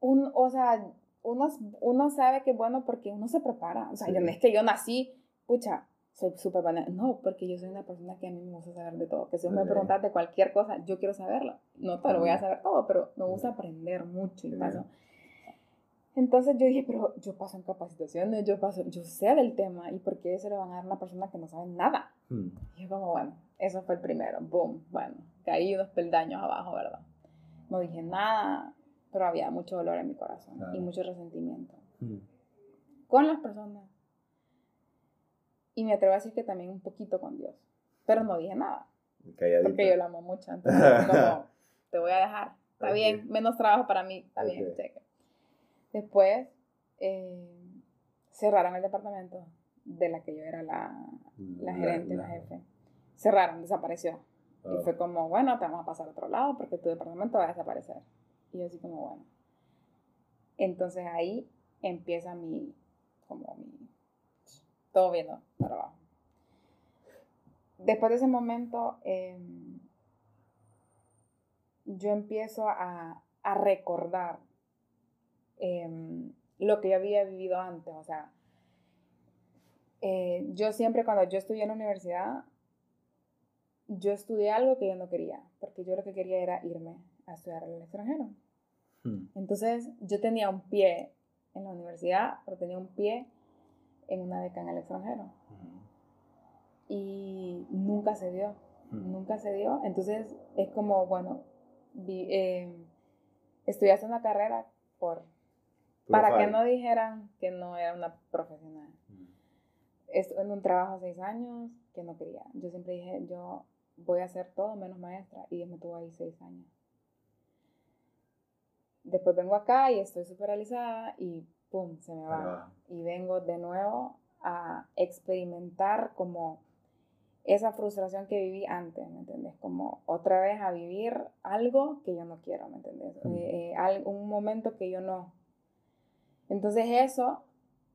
Speaker 2: un, o sea, uno, uno sabe que es bueno porque uno se prepara. O sea, no es que yo nací, pucha, soy súper buena. No, porque yo soy una persona que a mí me gusta saber de todo. Que si me preguntas de cualquier cosa, yo quiero saberlo. No te lo voy a saber todo, pero me gusta aprender mucho y paso. Entonces yo dije, pero yo paso en capacitaciones, yo paso, yo sé del tema, ¿y por qué se lo van a dar a una persona que no sabe nada? Hmm. Y yo como, bueno, eso fue el primero, boom, bueno, caí unos peldaños abajo, ¿verdad? No dije nada, pero había mucho dolor en mi corazón y mucho resentimiento mm. con las personas. Y me atrevo a decir que también un poquito con Dios, pero no dije nada. Porque yo lo amo mucho, entonces como, te voy a dejar, está bien, menos trabajo para mí, está bien, cheque. Después eh, cerraron el departamento de la que yo era la, la gerente, la, jefe. Cerraron, desapareció. Y ah. fue como, bueno, te vamos a pasar a otro lado porque tu departamento va a desaparecer. Y yo así como, bueno. Entonces ahí empieza mi, como mi, todo viendo para abajo. Después de ese momento, em, yo empiezo a, a recordar em, lo que yo había vivido antes. O sea, eh, yo siempre cuando yo estudié en la universidad, yo estudié algo que yo no quería, porque yo lo que quería era irme a estudiar al extranjero. Hmm. Entonces yo tenía un pie en la universidad, pero tenía un pie en una beca en el extranjero. Hmm. Y nunca se dio, hmm. nunca se dio. Entonces es como, bueno, eh, estudiaste una carrera por, para que no dijeran que no era una profesional. Estuve en un trabajo seis años que no quería. Yo siempre dije, yo voy a hacer todo menos maestra y me tuvo ahí seis años. Después vengo acá y estoy súper realizada y pum, se me va. Y vengo de nuevo a experimentar como esa frustración que viví antes, ¿me entiendes? Como otra vez a vivir algo que yo no quiero, ¿me entiendes? Eh, eh, un momento que yo no. Entonces eso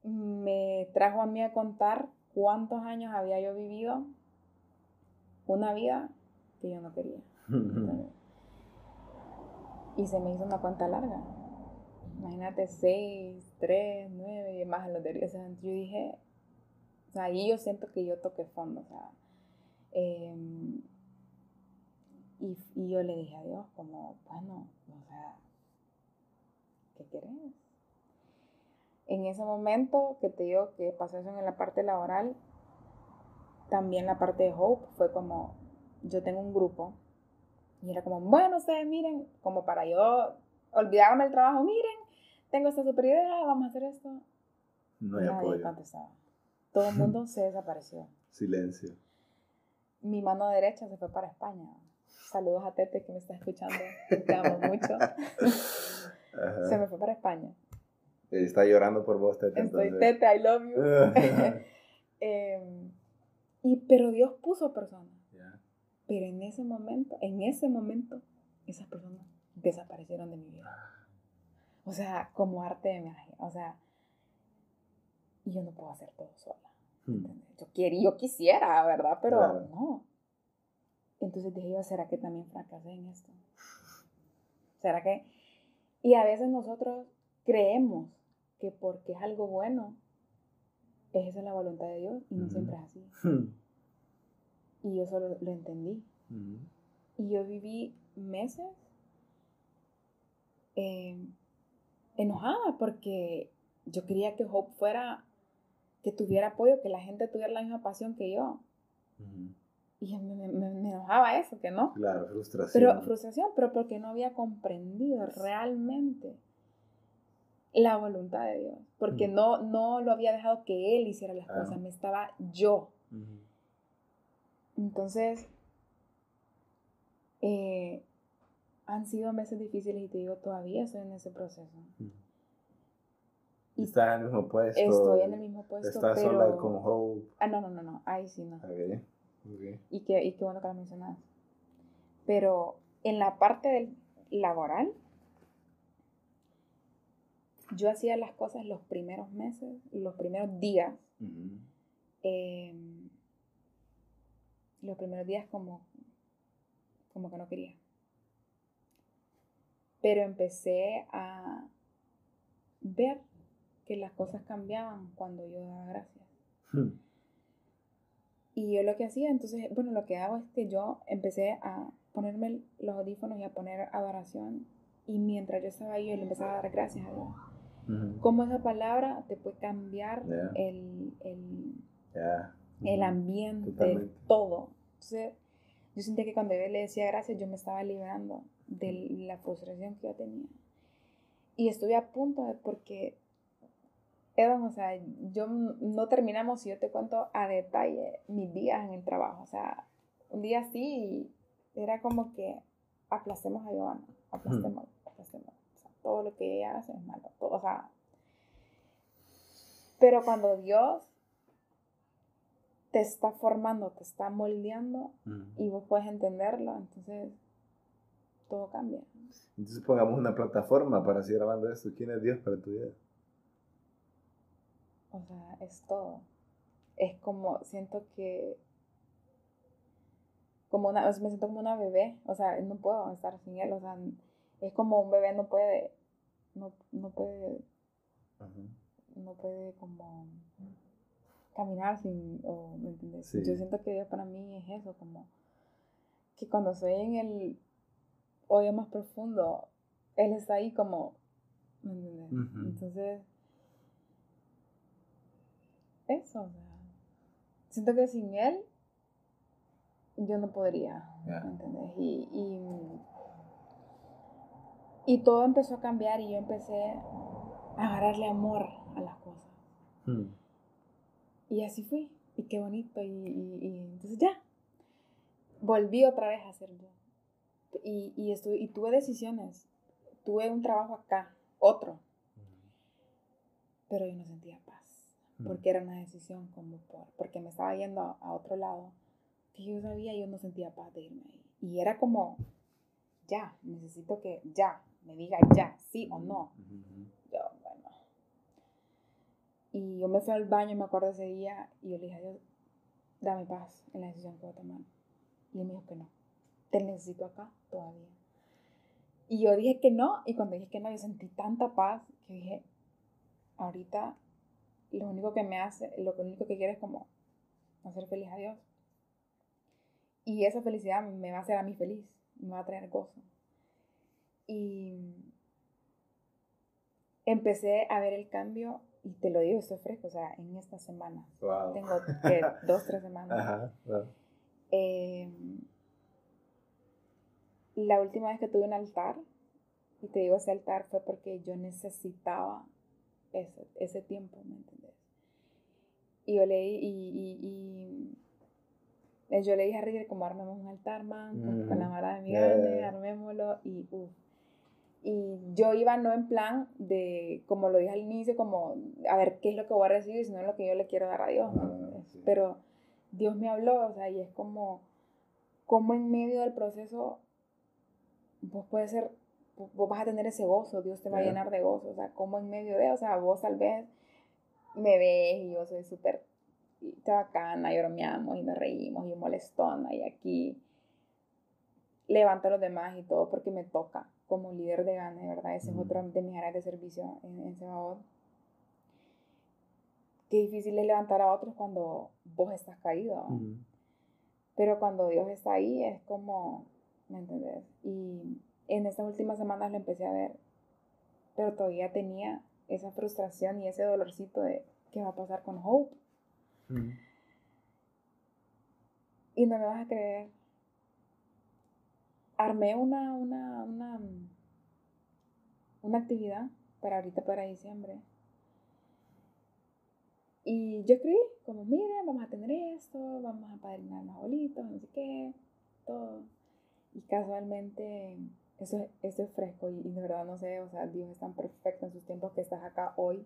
Speaker 2: me trajo a mí a contar cuántos años había yo vivido una vida que yo no quería. y se me hizo una cuenta larga. Imagínate, 6, 3, 9 y más los de yo dije, o sea, ahí yo siento que yo toqué fondo, o sea. Em, y, y, yo le dije a Dios, como, bueno, o sea, ¿qué querés? En ese momento que te digo que pasó eso en la parte laboral, también la parte de Hope fue como, yo tengo un grupo y era como, bueno, ustedes miren, como para yo olvidarme el trabajo, miren, tengo esta super idea, vamos a hacer esto. No hay Nadie apoyo. contestaba. Todo el mundo se desapareció.
Speaker 1: Silencio.
Speaker 2: Mi mano derecha se fue para España. Saludos a Tete que me está escuchando. Te amo mucho. Se me fue para España.
Speaker 1: Está llorando por vos, Tete.
Speaker 2: Estoy Tete, I love you. eh, y, pero Dios puso personas. Pero en ese momento, en ese momento, esas personas desaparecieron de mi vida. O sea, como arte de magia. O sea, y yo no puedo hacer todo sola. Hmm. Yo, quiero, yo quisiera, ¿verdad? Pero no. Entonces dije yo, ¿será que también fracasé en esto? ¿Será que...? Y a veces nosotros creemos que porque es algo bueno, esa es la voluntad de Dios y no siempre es así. Hmm. Y yo solo lo entendí. Y yo viví meses eh, enojada porque yo quería que Hope fuera, que tuviera apoyo, que la gente tuviera la misma pasión que yo. Y me, me, enojaba eso, que no.
Speaker 1: Claro, frustración.
Speaker 2: Pero frustración, pero porque no había comprendido realmente la voluntad de Dios, porque no, no lo había dejado que Él hiciera las cosas, me estaba yo. Entonces, eh, han sido meses difíciles y te digo, todavía estoy en ese proceso.
Speaker 1: Y ¿Estás en el mismo puesto?
Speaker 2: Estoy en el mismo puesto.
Speaker 1: ¿Estás sola con Hope?
Speaker 2: Ah, no, no, no, no, ahí sí no. Y, qué, y qué bueno que lo mencionas. Pero en la parte del laboral, yo hacía las cosas los primeros meses, los primeros días. Em, los primeros días como, como que no quería. Pero empecé a ver que las cosas cambiaban cuando yo daba gracias. Hmm. Y yo lo que hacía, entonces, bueno, lo que hago es que yo empecé a ponerme los audífonos y a poner adoración. Y mientras yo estaba ahí, yo le empezaba a dar gracias a Dios Cómo esa palabra te puede cambiar el, el, el, ambiente, todo. Entonces, yo sentía que cuando yo le decía gracias, yo me estaba liberando de la frustración que yo tenía. Y estuve a punto de, porque, Evan, o sea, yo no terminamos si yo te cuento a detalle mis días en el trabajo. O sea, un día así era como que aplastemos a Giovanna, aplastemos, aplastemos todo lo que ella hace es malo, todo, o sea, pero cuando Dios te está formando, te está moldeando y vos puedes entenderlo, entonces todo cambia.
Speaker 1: Entonces pongamos una plataforma para seguir hablando de esto. ¿Quién es Dios para tu vida?
Speaker 2: O sea, es todo. Es como, siento que, como una, me siento como una bebé, o sea, no puedo estar sin él, o sea, es como un bebé no puede no, no puede, no puede como caminar sin, o, ¿me entiendes? Yo siento que Dios para mí es eso, como que cuando estoy en el hoyo más profundo, Él está ahí como, ¿me entiendes? Entonces, eso, o sea, siento que sin Él, yo no podría, ¿me entiendes? Y, y, y, todo empezó a cambiar y yo empecé a agarrarle amor a las cosas. Hmm. Y así fui. Y qué bonito. Y, y, entonces ya. Volví otra vez a ser yo. Y, y, estuve, y tuve decisiones. Tuve un trabajo acá, otro. Pero yo no sentía paz. Porque era una decisión como por, porque me estaba yendo a, otro lado. Que yo sabía, yo no sentía paz de irme ahí. Y era como, ya, necesito que ya, me diga ya, sí o no. Yo, y yo me fui al baño, me acuerdo ese día, y yo le dije a Dios, dame paz en la decisión que voy a tomar. Y él me dijo que no, te necesito acá todavía. Y yo dije que no, y cuando dije que no, yo sentí tanta paz que dije, ahorita lo único que me hace, lo único que quiero es como hacer feliz a Dios. Y esa felicidad me va a hacer a mí feliz, me va a traer gozo. Y empecé a ver el cambio y te lo digo, estoy fresco, o sea, en esta semana. Tengo que, dos, tres semanas. Ajá, em, la última vez que tuve un altar, y te digo ese altar fue porque yo necesitaba ese, ese tiempo, ¿me entiendes? Y yo leí, y, y, y, yo le dije a Ricky como armemos un altar, man, con, la mara de mi grande, armémoslo, y uff y yo iba no en plan de, como lo dije al inicio, como a ver qué es lo que voy a recibir, sino lo que yo le quiero dar a Dios. Ah, Pero Dios me habló, o sea, y es como, como en medio del proceso vos puedes ser, vos vas a tener ese gozo, Dios te va a llenar de gozo, o sea, como en medio de, o sea, vos tal vez me ves y yo soy súper bacana y bromeamos y nos reímos y molestona y aquí levanto a los demás y todo porque me toca como líder de GANE, ¿verdad? Ese es otro de mis áreas de servicio en, en Sebabot. Qué difícil es levantar a otros cuando vos estás caído. Pero cuando Dios está ahí es como, ¿me entendés? Y en estas últimas semanas lo empecé a ver, pero todavía tenía esa frustración y ese dolorcito de qué va a pasar con Hope. Y no me vas a creer, armé una, una, una, una actividad para ahorita, para diciembre. Y yo escribí, como, miren, vamos a tener esto, vamos a padrinar los abuelitos, no sé qué, todo. Y casualmente, eso, eso es fresco y, de verdad no sé, o sea, Dios es tan perfecto en sus tiempos que estás acá hoy.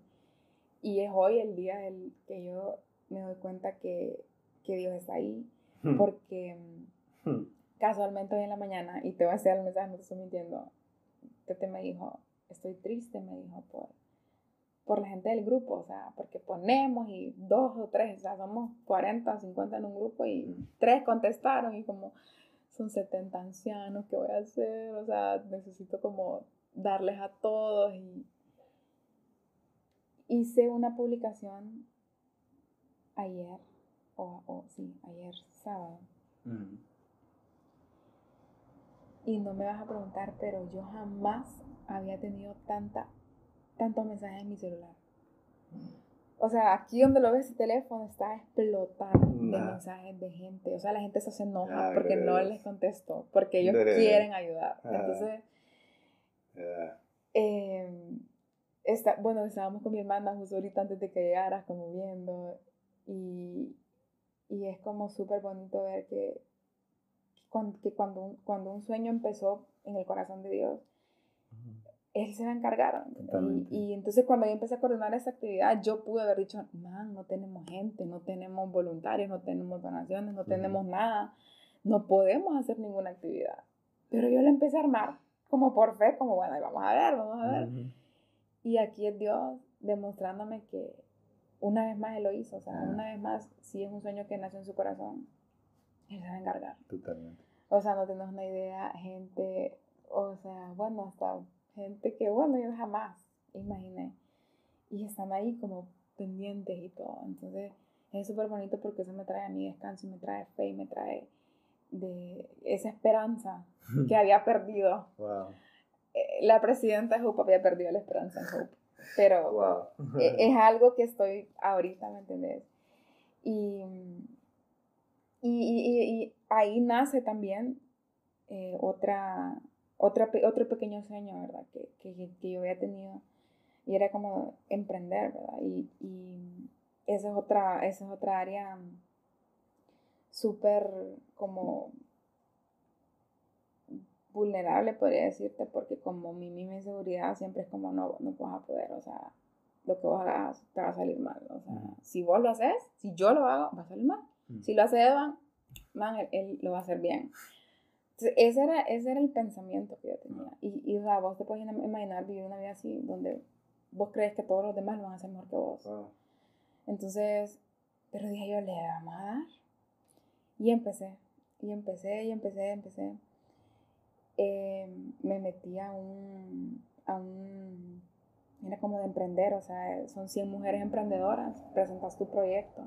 Speaker 2: Y es hoy el día del que yo me doy cuenta que, que Dios está ahí. Hmm. Porque hmm casualmente hoy en la mañana, y te voy a hacer el mensaje, no te estoy mintiendo, Tete me dijo, estoy triste, me dijo, por, por la gente del grupo, o sea, porque ponemos y dos o tres, o sea, somos 40 o 50 en un grupo y tres contestaron y como son 70 ancianos, ¿qué voy a hacer? O sea, necesito como darles a todos y hice una publicación ayer, o, o sí, ayer sábado. Y no me vas a preguntar, pero yo jamás había tenido tanta, tantos mensajes en mi celular. O sea, aquí donde lo ves el teléfono está explotando de mensajes de gente. O sea, la gente se enoja porque no les contesto, porque ellos quieren ayudar. Entonces, em, está, bueno, estábamos con mi hermana justo ahorita antes de que llegaras, como viendo, y, y es como súper bonito ver que que cuando, un, cuando un sueño empezó en el corazón de Dios, Él se va a encargar. Y, y, entonces cuando yo empecé a coordinar esa actividad, yo pude haber dicho, man, no tenemos gente, no tenemos voluntarios, no tenemos donaciones, no tenemos nada, no podemos hacer ninguna actividad. Pero yo le empecé a armar como por fe, como bueno, vamos a ver, vamos a ver. Y aquí es Dios demostrándome que una vez más Él lo hizo, o sea, una vez más, si es un sueño que nació en su corazón, él se va a encargar. Totalmente. O sea, no tenemos una idea, gente, o sea, bueno, hasta gente que, bueno, yo jamás imaginé. Y están ahí como pendientes y todo. Entonces es súper bonito porque eso me trae a mí descanso y me trae fe y me trae de esa esperanza que había perdido. Wow. Eh, la presidenta de Hope había perdido la esperanza en Hope. Pero e, es algo que estoy ahorita, ¿me entendés? Y, y, y, ahí nace también eh, otra, otra, otro pequeño sueño, ¿verdad? Que, que, que, yo había tenido. Y era como emprender, ¿verdad? Y, y esa, es otra, esa es otra área súper como vulnerable, podría decirte, porque como mi misma inseguridad siempre es como no, no vas a poder, o sea, lo que vos hagas te va a salir mal. O sea, si vos lo haces, si yo lo hago, va a salir mal. Si lo hace Evan, man, él, lo va a hacer bien. Entonces, ese era, ese era el pensamiento que yo tenía. Y, y o sea, vos te puedes imaginar vivir una vida así, donde vos crees que todos los demás lo van a hacer mejor que vos. Entonces, pero dije yo, le vamos a dar. Y empecé, y empecé, y empecé, empecé. Em, me metí a un, a un, era como de emprender, o sea, son 100 mujeres emprendedoras, presentas tu proyecto,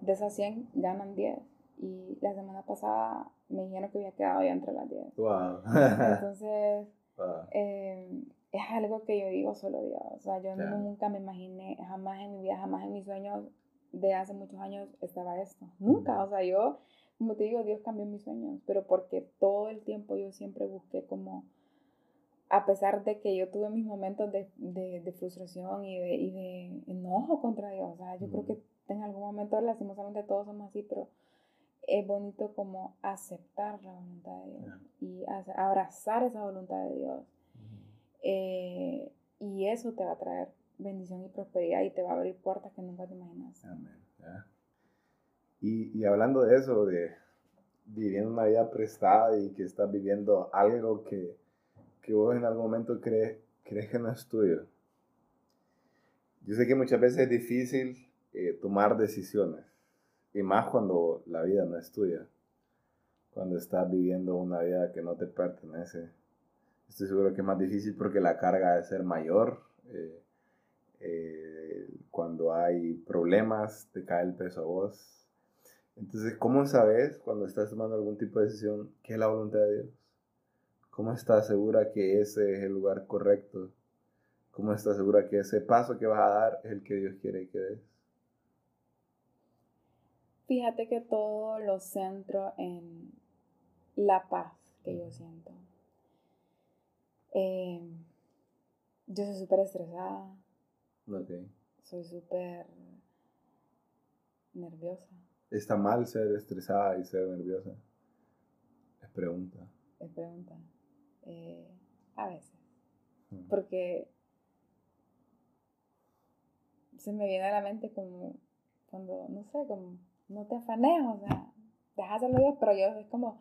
Speaker 2: de esas 100 ganan 10. Y la semana pasada me dijeron que había quedado ya entre las 10. Wow. Entonces, em, es algo que yo digo solo Dios. O sea, yo nunca me imaginé, jamás en mi vida, jamás en mis sueños de hace muchos años estaba esto. Nunca. O sea, yo como te digo, Dios cambió mis sueños, pero porque todo el tiempo yo siempre busqué como, a pesar de que yo tuve mis momentos de, de, frustración y de, y de, enojo contra Dios, o sea, yo creo que en algún momento lastimosamente todos somos así, pero es bonito como aceptar la voluntad de Dios y abrazar esa voluntad de Dios. Eh, y eso te va a traer bendición y prosperidad y te va a abrir puertas que nunca te imaginas. Amén.
Speaker 1: Y, y, hablando de eso, de viviendo una vida prestada y que estás viviendo algo que, que vos en algún momento crees, crees que no es tuyo. Yo sé que muchas veces es difícil eh, tomar decisiones, y más cuando la vida no es tuya, cuando estás viviendo una vida que no te pertenece. Estoy seguro que es más difícil porque la carga de ser mayor. Eh, eh, cuando hay problemas, te cae el peso a vos entonces, ¿cómo sabes cuando estás tomando algún tipo de decisión que es la voluntad de Dios? ¿Cómo estás segura que ese es el lugar correcto? ¿Cómo estás segura que ese paso que vas a dar es el que Dios quiere que des?
Speaker 2: Fíjate que todo lo centro en la paz que yo siento. Em, yo soy súper estresada. Okay. Soy súper nerviosa.
Speaker 1: ¿Está mal ser estresada y ser nerviosa? Es pregunta.
Speaker 2: Es pregunta. Eh, a veces. Porque se me viene a la mente como cuando, no sé, como no te afanes, o sea, dejas hacerlo Dios, pero yo es como,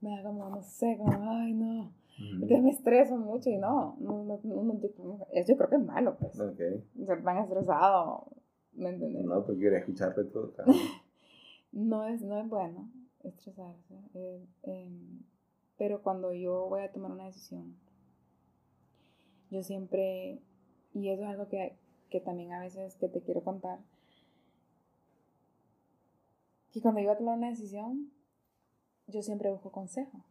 Speaker 2: me da como, no sé, como, ay, no. Entonces me estreso mucho y no, no, no, no, yo creo que es malo, pues. Okay. Ser tan estresado, ¿me entiendes?
Speaker 1: No, porque quería escucharte todo.
Speaker 2: no es, no es bueno estresarse, eh, em, pero cuando yo voy a tomar una decisión, yo siempre, y eso es algo que, que también a veces que te quiero contar, que cuando yo voy a tomar una decisión, yo siempre busco consejo,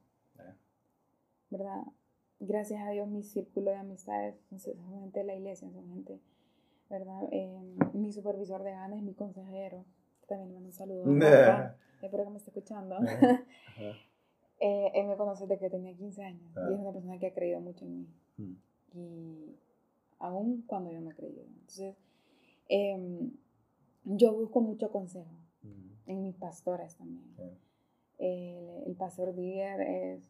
Speaker 2: ¿verdad? Gracias a Dios mi círculo de amistades son gente de la iglesia, son gente, ¿verdad? Em, mi supervisor de ganas es mi consejero también le mando un saludo. Espero que me esté escuchando. eh, él me conoce desde que tenía 15 años y es una persona que ha creído mucho en mí. Mm. Y aún cuando yo no he creído. Entonces, eh, yo busco mucho consejo. En mis pastores también. El, el, pastor Díaz es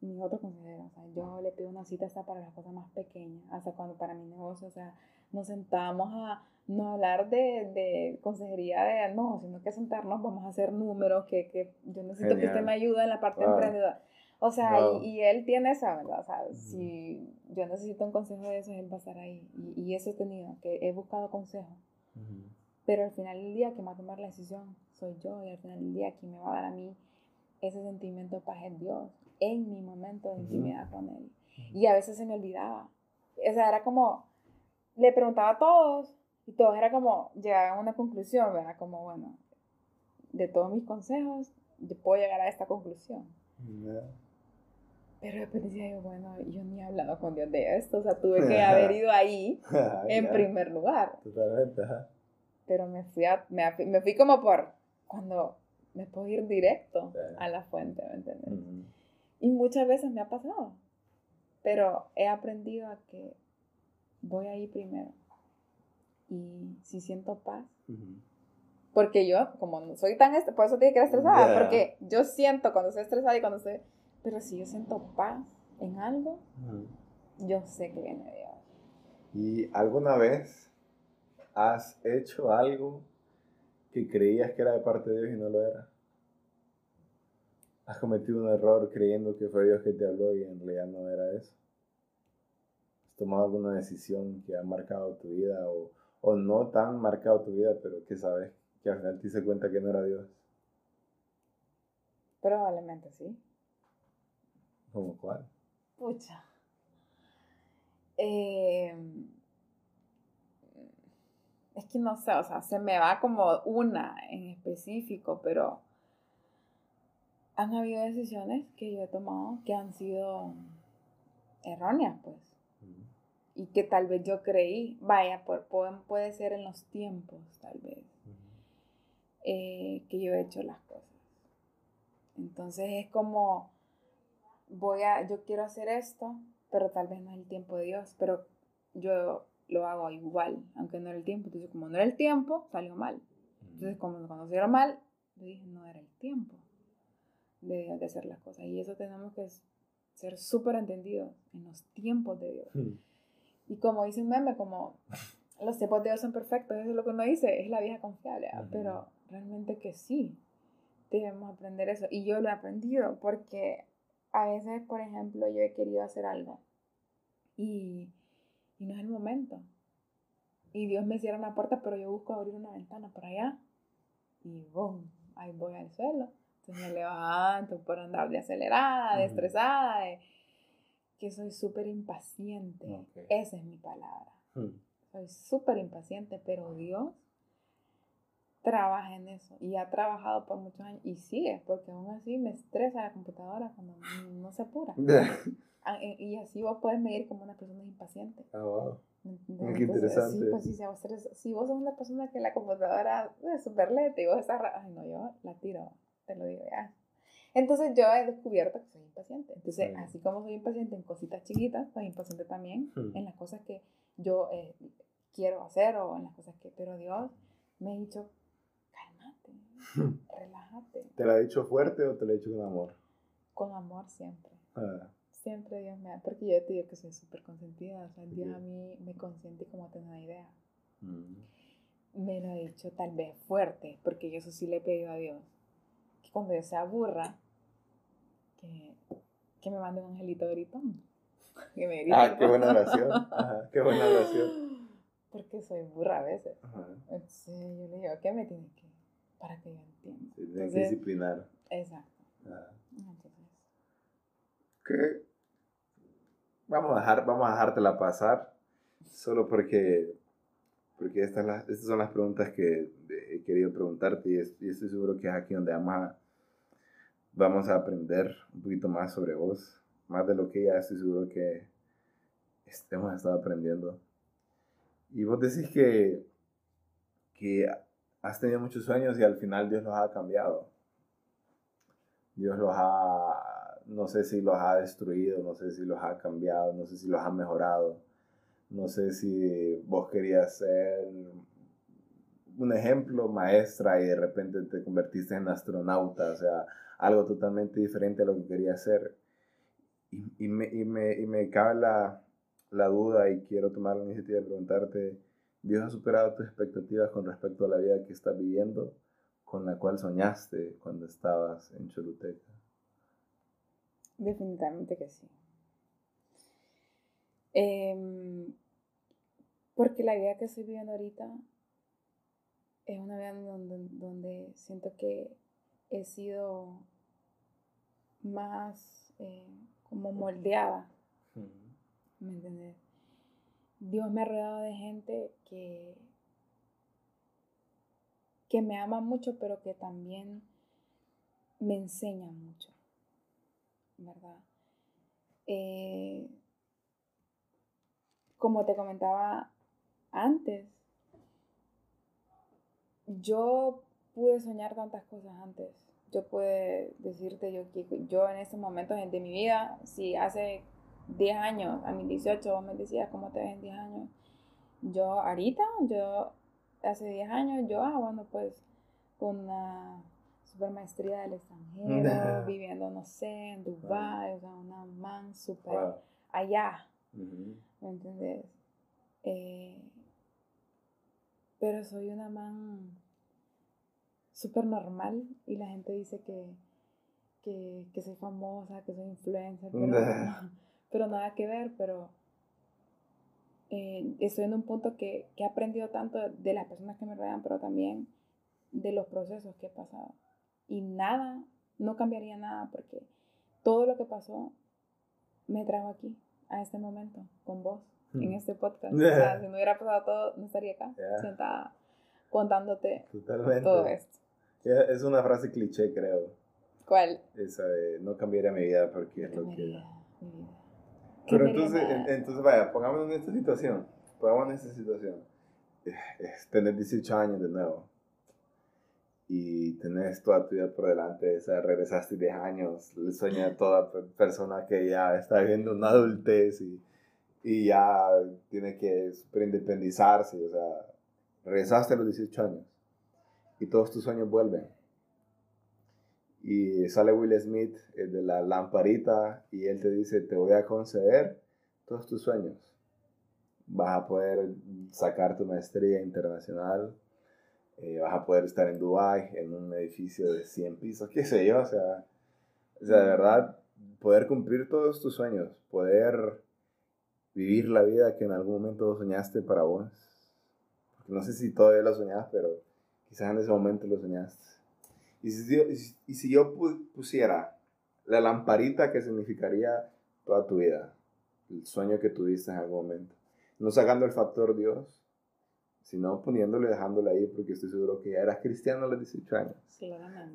Speaker 2: mi otro consejero. O sea, yo le pido una cita hasta para las cosas más pequeñas, hasta cuando para mi negocio, o sea, nos sentamos a no hablar de, de consejería de no, sino que sentarnos, vamos a hacer números, que, que yo necesito que usted me ayude en la parte emprendedora. O sea, y, él tiene esa, ¿verdad? O sea, si yo necesito un consejo de eso, él va a estar ahí. Y, y eso he tenido, que he buscado consejo. Pero al final del día, que va a tomar la decisión soy yo. Y al final del día, quien me va a dar a mí ese sentimiento de paz es Dios. en mi momento de intimidad con Él. Y a veces se me olvidaba. O sea, era como, le preguntaba a todos y todos era como, llegaban a una conclusión, ¿verdad? Como, bueno, de todos mis consejos, yo puedo llegar a esta conclusión. Pero después decía yo, bueno, yo ni he hablado con Dios de esto, o sea, tuve que haber ido ahí en primer lugar. Totalmente, Pero me fui, a, me, me, fui como por, cuando me puedo ir directo a la fuente, ¿me entiendes? Y muchas veces me ha pasado, pero he aprendido a que voy ahí primero. Y si siento paz, porque yo, como no soy tan, por eso tiene que estar estresada, porque yo siento cuando estoy estresada y cuando estoy, pero si yo siento paz en algo, yo sé que viene de Dios.
Speaker 1: ¿Y alguna vez has hecho algo que creías que era de parte de Dios y no lo era? ¿Has cometido un error creyendo que fue Dios que te habló y en realidad no era eso? ¿Has tomado alguna decisión que ha marcado tu vida o, o no tan marcado tu vida, pero que sabes que al final te hice cuenta que no era Dios.
Speaker 2: Probablemente sí.
Speaker 1: ¿Cómo cuál?
Speaker 2: Pucha. Em, es que no sé, o sea, se me va como una en específico, pero han habido decisiones que yo he tomado que han sido erróneas, pues. Y que tal vez yo creí, vaya, puede ser en los tiempos, tal vez. Eh, que yo he hecho las cosas. Entonces es como, voy a, yo quiero hacer esto, pero tal vez no es el tiempo de Dios, pero yo lo hago igual, aunque no era el tiempo. Entonces, como no era el tiempo, salió mal. Entonces, como cuando salió mal, yo dije, no era el tiempo de, de hacer las cosas. Y eso tenemos que ser súper entendidos en los tiempos de Dios. Y como dice un meme, como los tiempos de Dios son perfectos, eso es lo que uno dice, es la vieja confiable, pero realmente que sí, debemos aprender eso. Y yo lo he aprendido porque a veces, por ejemplo, yo he querido hacer algo y, y no es el momento. Y Dios me cierra una puerta, pero yo busco abrir una ventana por allá y boom, ahí voy al suelo. Entonces me levanto por andar de acelerada, de estresada, que soy súper impaciente. Esa es mi palabra. Hmm. Soy súper impaciente, pero Dios trabaja en eso y ha trabajado por muchos años y sigue, porque aún así me estresa la computadora cuando no se apura. Ah, y así vos puedes medir como una persona es impaciente. Ah, wow. Qué interesante. Sí, pues, si, vos, si vos sos una persona que la computadora es súper lenta y vos estás, ay no, yo la tiro, te lo digo ya. Entonces yo he descubierto que soy impaciente. Entonces, así como soy impaciente en cositas chiquitas, soy impaciente también hmm. en las cosas que yo eh, quiero hacer o en las cosas que, pero Dios me ha dicho, Relájate.
Speaker 1: ¿Te la ha dicho fuerte o te la ha dicho con amor?
Speaker 2: Con amor siempre. Ah. Siempre Dios me ha... Porque yo te digo que soy súper consentida. O sea, Dios a mí me consiente como tengo una idea. Mm. Me lo ha dicho tal vez fuerte, porque yo eso sí le he pedido a Dios. Que cuando yo se aburra, que, que me mande un angelito gritón.
Speaker 1: Que me grite, ah, qué buena oración. Ajá, qué buena oración.
Speaker 2: Porque soy burra a veces. Entonces yo le digo, ¿qué me tiene que para que yo entienda.
Speaker 1: Que disciplinar.
Speaker 2: Exacto. Ah.
Speaker 1: Vamos a, dejar, vamos a dejártela pasar, solo porque, porque estas, estas son las preguntas que he querido preguntarte y, estoy seguro que es aquí donde vamos a, vamos a aprender un poquito más sobre vos, más de lo que ya estoy seguro que hemos estado aprendiendo. Y vos decís que, que has tenido muchos sueños y al final Dios los ha cambiado. Dios los ha, no sé si los ha destruido, no sé si los ha cambiado, no sé si los ha mejorado. No sé si vos querías ser un ejemplo, maestra, y de repente te convertiste en astronauta, o sea, algo totalmente diferente a lo que querías ser. Y, me, y, me, y me cabe la, la duda y quiero tomar la iniciativa de preguntarte, Dios ha superado tus expectativas con respecto a la vida que estás viviendo, con la cual soñaste cuando estabas en Choluteca.
Speaker 2: Definitivamente que sí. Em, porque la vida que estoy viviendo ahorita es una vida donde, donde siento que he sido más eh, como moldeada. ¿Me entiendes? Dios me ha rodeado de gente que, que me ama mucho, pero que también me enseña mucho, ¿verdad? Eh, como te comentaba antes, yo pude soñar tantas cosas antes. Yo pude decirte yo que yo en estos momentos de mi vida, si hace 10 años, a mis 18, vos me decías cómo te ves en 10 años. Yo ahorita, yo hace 10 años, yo, ah, bueno, pues una super maestría del extranjero, viviendo, no sé, en Dubai, o sea, una man super allá. ¿Me entiendes? Eh, pero soy una man súper normal y la gente dice que, que, soy famosa, que soy influencer, pero, pero nada que ver, pero eh, estoy en un punto que, que, he aprendido tanto de las personas que me rodean, pero también de los procesos que he pasado. Y nada, no cambiaría nada porque todo lo que pasó me trajo aquí, a este momento, con vos, en hmm. este podcast. O sea, si no hubiera pasado todo, no estaría acá, sentada, contándote todo esto.
Speaker 1: Es una frase cliché, creo.
Speaker 2: ¿Cuál?
Speaker 1: Esa de no cambiaría mi vida porque es lo que... Pero entonces, entonces, vaya, pongámonos en esta situación. Pongámonos en esta situación. Es tener 18 años de nuevo. Y tener toda tu vida por delante. O sea, regresaste 10 años. Le sueña a toda persona que ya está viviendo una adultez y, y ya tiene que independizarse. O sea, regresaste a los 18 años y todos tus sueños vuelven. Y sale Will Smith el de la lamparita y él te dice, te voy a conceder todos tus sueños. Vas a poder sacar tu maestría internacional, eh, vas a poder estar en Dubai en un edificio de 100 pisos, qué sé yo, o sea, o sea, de verdad, poder cumplir todos tus sueños, poder vivir la vida que en algún momento soñaste para vos. no sé si todavía lo soñás, pero Quizás en ese momento lo soñaste. Y si, yo, y si yo pusiera la lamparita que significaría toda tu vida, el sueño que tuviste en algún momento, no sacando el factor Dios, sino poniéndole, dejándole ahí, porque estoy seguro que ya eras cristiano a los 18 años.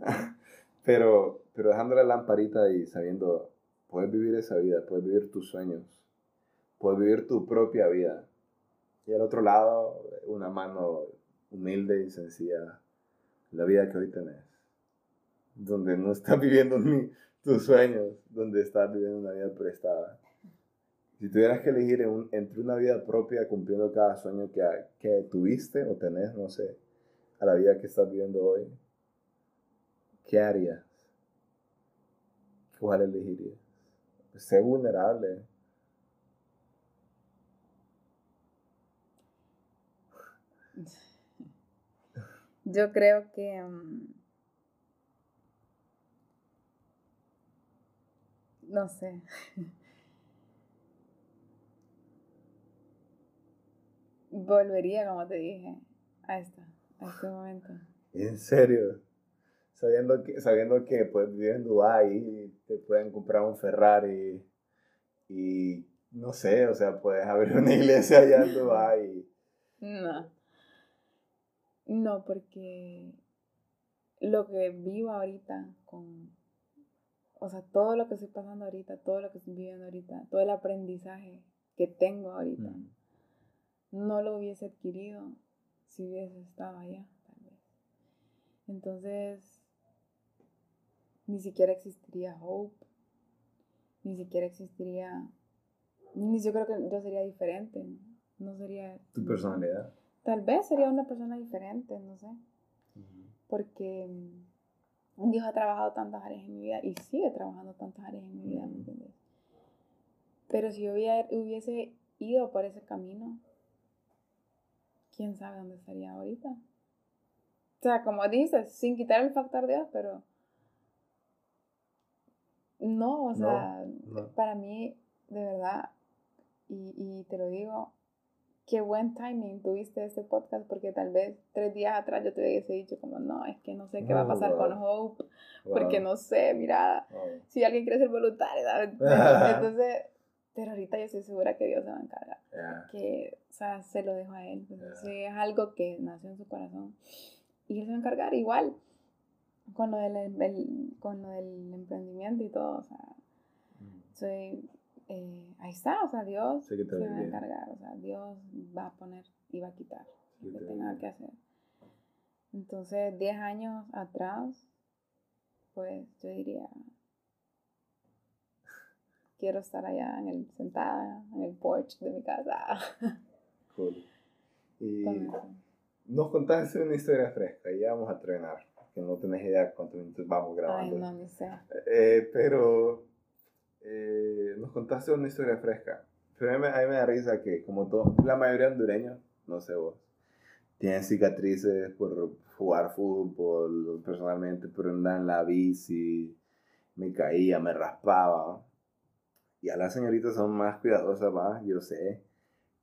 Speaker 1: pero, pero dejándole la lamparita y sabiendo, puedes vivir esa vida, puedes vivir tus sueños, puedes vivir tu propia vida. Y al otro lado, una mano humilde y sencilla la vida que hoy tenés. Donde no estás viviendo ni tus sueños, donde estás viviendo una vida prestada. Si tuvieras que elegir entre una vida propia cumpliendo cada sueño que, tuviste o tenés, no sé, a la vida que estás viviendo hoy, ¿qué harías? ¿Cuál elegirías? Sé vulnerable.
Speaker 2: Yo creo que... Mm, no sé. Volvería, como te dije, a esta, a este momento.
Speaker 1: ¿En serio? Sabiendo que, sabiendo que pues, vives en Dubái y te pueden comprar un Ferrari y no sé, o sea, puedes abrir una iglesia allá en Dubái.
Speaker 2: No. No, porque lo que vivo ahorita con, o sea, todo lo que estoy pasando ahorita, todo lo que estoy viviendo ahorita, todo el aprendizaje que tengo ahorita, no lo hubiese adquirido si hubiese estado allá, tal vez. Entonces, ni siquiera existiría Hope, ni siquiera existiría, ni yo creo que yo sería diferente, no sería...
Speaker 1: Tu personalidad.
Speaker 2: Tal vez sería una persona diferente, no sé. Porque mm, Dios ha trabajado tantas áreas en mi vida y sigue trabajando tantas áreas en mi vida, ¿me entiendes? Pero si yo hubiese ido por ese camino, quién sabe dónde estaría ahorita. O sea, como dices, sin quitar el factor Dios, pero no, o sea, para mí, de verdad, y, y te lo digo, qué buen timing tuviste este podcast, porque tal vez tres días atrás yo te hubiese dicho como, no, es que no sé qué va a pasar con Hope, porque no sé, mira, si alguien quiere ser voluntario, entonces, pero ahorita yo estoy segura que Dios se va a encargar, que, o sea, se lo dejo a Él, pues, es algo que nació en su corazón, y Él se va a encargar igual, con lo del, con lo del emprendimiento y todo, o sea, mm. soy eh, ahí está, o sea, Dios se va a encargar, o sea, Dios va a poner y va a quitar lo que tenga que hacer. Entonces, 10 años atrás, pues yo diría, quiero estar allá en el, sentada en el porch de mi casa.
Speaker 1: Cool. Y nos contaste una historia fresca y ya vamos a entrenar, que no tenés idea cuántos minutos vamos grabando.
Speaker 2: Ay, no, ni sé.
Speaker 1: Eh, pero eh, nos contaste una historia fresca. Pero a mí, me da risa que, como todo, la mayoría de hondureños, no sé vos, tienen cicatrices por jugar fútbol, personalmente, por andar en la bici, me caía, me raspaba. Y a las señoritas son más cuidadosas, va, yo sé.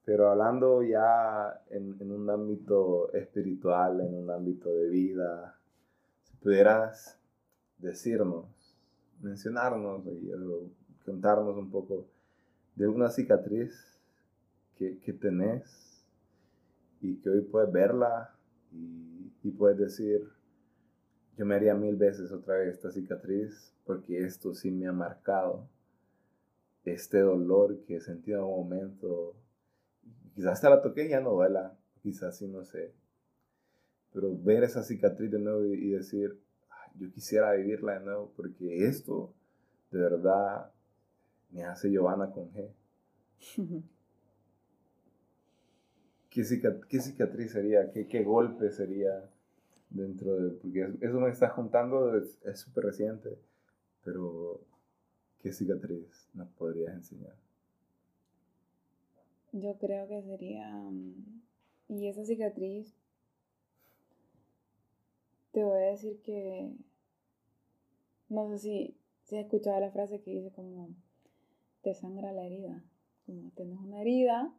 Speaker 1: Pero hablando ya en, un ámbito espiritual, en un ámbito de vida, si pudieras decirnos, mencionarnos, y, contarnos un poco de alguna cicatriz que, que tenés y que hoy puedes verla y, y puedes decir, yo me haría mil veces otra vez esta cicatriz porque esto sí me ha marcado. Este dolor que he sentido en un momento, quizás hasta la toqué y ya no duela, quizás sí, no sé. Pero ver esa cicatriz de nuevo y, decir, yo quisiera vivirla de nuevo porque esto de verdad me hace Giovanna con G. ¿Qué, cicatriz sería? ¿Qué, golpe sería dentro de...? Porque eso me estás contando, es súper reciente, pero ¿qué cicatriz nos podrías enseñar?
Speaker 2: Yo creo que sería... Mm, y esa cicatriz, te voy a decir que... No sé si, si has escuchado la frase que dice como te sangra la herida. Como tienes una herida,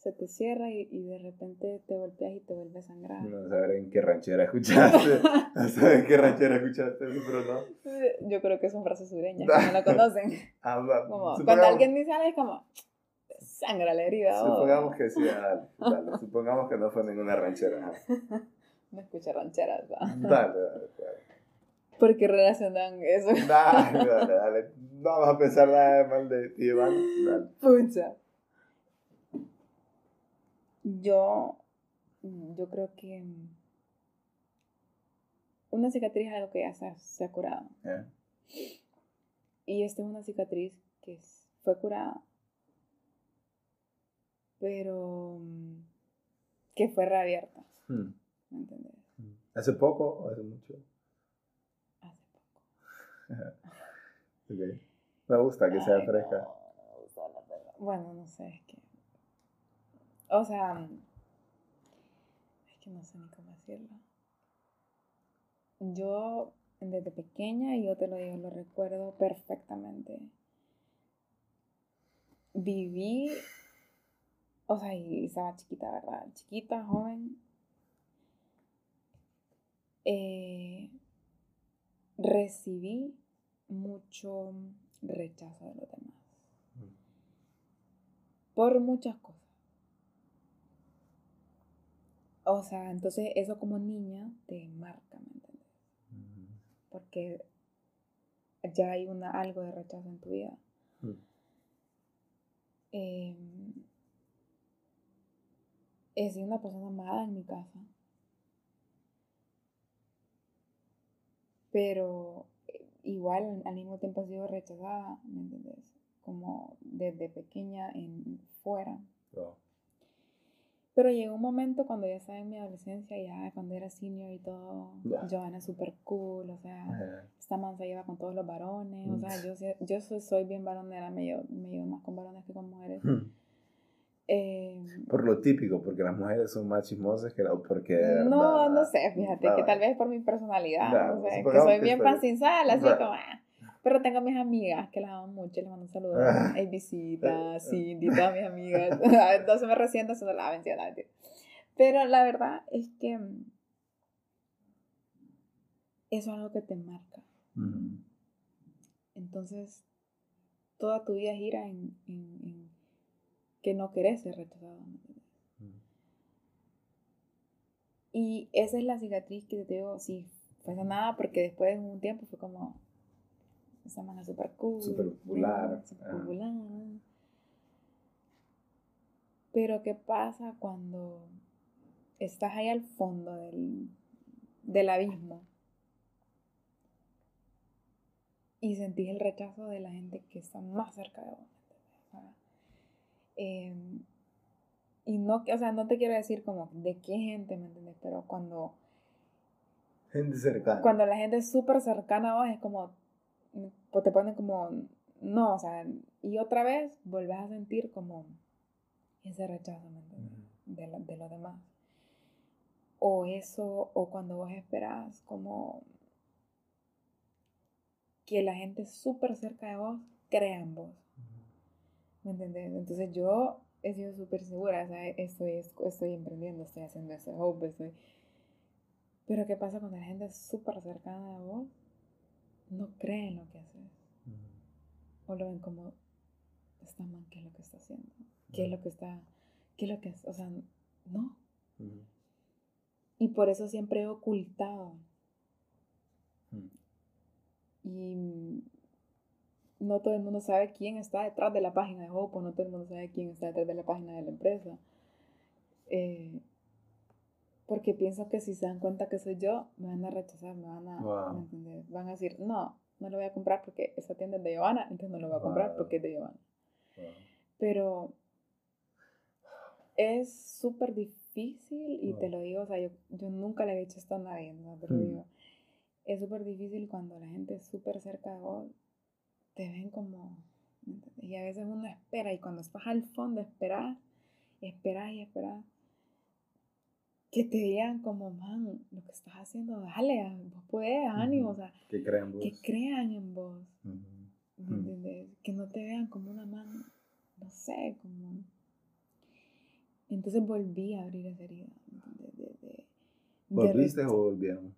Speaker 2: se te cierra y, y, de repente te golpeas y te vuelve a sangrar.
Speaker 1: No saber en qué ranchera escuchaste. no saber en qué ranchera escuchaste, pero no.
Speaker 2: Yo creo que son frases sureñas, que no la conocen. Ah, como, cuando alguien dice algo es como, sangra la herida.
Speaker 1: Supongamos que sí, dale, dale, Supongamos que no fue ninguna ranchera.
Speaker 2: no escucha rancheras,
Speaker 1: ¿va? Dale, dale, dale.
Speaker 2: ¿Por qué relacionan eso?
Speaker 1: Dale, dale, dale. No vamos a pensar nada mal de ti, Iván. Dale.
Speaker 2: Pucha. Yo, yo creo que una cicatriz es algo que ya se, ha curado. Y esta es una cicatriz que fue curada, pero que fue reabierta. Hmm. ¿Me entiendes?
Speaker 1: ¿Hace poco o hace mucho? Me gusta que sea fresca.
Speaker 2: bueno, no sé, es que. O sea. Es que no sé ni cómo decirlo. Yo, desde pequeña, y yo te lo digo, lo recuerdo perfectamente. Viví. O sea, y estaba chiquita, ¿verdad? Chiquita, joven. Eh, recibí mucho rechazo de los demás. Mm. Por muchas cosas. O sea, entonces eso como niña te marca, ¿me entiendes? Porque ya hay una, algo de rechazo en tu vida. Mm. Em, he sido una persona amada en mi casa. Pero igual al mismo tiempo ha sido rechazada, ¿me entiendes? Como desde pequeña en fuera. Pero llegó un momento cuando ya estaba en mi adolescencia, ya cuando era senior y todo, Joana súper cool, o sea, esta man se lleva con todos los varones, o sea, yo, yo soy, soy bien varonera, me llevo, me llevo más con varones que con mujeres. Hmm.
Speaker 1: Eh, por lo típico, porque las mujeres son más chismosas que la porque
Speaker 2: No, no sé, fíjate, que tal vez por mi personalidad, no, sé, que soy bien pan sin sal, así como... Ah. Pero tengo mis amigas que las amo mucho, les mando un saludo. Hay visitas, Cindy, todas mis amigas. Entonces me resiento haciendo la avención. Pero la verdad es que mm, eso es algo que te marca. Entonces, toda tu vida gira en, que no querés ser rechazado. Y esa es la cicatriz que te digo, sí, fue nada porque después de un tiempo fue como, esa manga super cool. Super popular. Super popular. Pero ¿qué pasa cuando estás ahí al fondo del, del abismo y sentís el rechazo de la gente que está más cerca de vos? Em, y no, o sea, no te quiero decir como de qué gente, ¿me entiendes? Pero cuando...
Speaker 1: Gente cercana.
Speaker 2: Cuando la gente es súper cercana a vos, es como, te ponen como, no, o sea, y otra vez vuelves a sentir como ese rechazo, ¿me entiendes? De, lo, de los demás. O eso, o cuando vos esperas como que la gente súper cerca de vos crea en vos. ¿Me entiendes? Entonces yo he sido súper segura, o sea, estoy, estoy emprendiendo, estoy haciendo ese hope, estoy... Pero ¿qué pasa cuando la gente es súper cercana a vos? No cree en lo que haces. O lo ven como, está mal, ¿qué es lo que está haciendo? ¿Qué es lo que está, qué es lo que es? O sea, no. Y por eso siempre he ocultado. Y no todo el mundo sabe quién está detrás de la página de Hope, no todo el mundo sabe quién está detrás de la página de la empresa. Eh, porque pienso que si se dan cuenta que soy yo, me van a rechazar, me van a, van a decir, no, no lo voy a comprar porque esa tienda es de Giovanna, entonces no lo voy a comprar porque es de Giovanna. Pero es súper difícil y te lo digo, o sea, yo, yo, nunca le he hecho esto a nadie, ¿no? te lo mm. digo. Es súper difícil cuando la gente es súper cerca de vos te ven como, y a veces uno espera y cuando estás al fondo esperas, esperas y esperas que te digan como, man, lo que estás haciendo, dale, vos puedes, ánimo, o sea,
Speaker 1: que crean en vos.
Speaker 2: Que crean en vos. Que no te vean como una mano, no sé, como... Entonces volví a abrir esa herida.
Speaker 1: ¿Volviste o volvieron?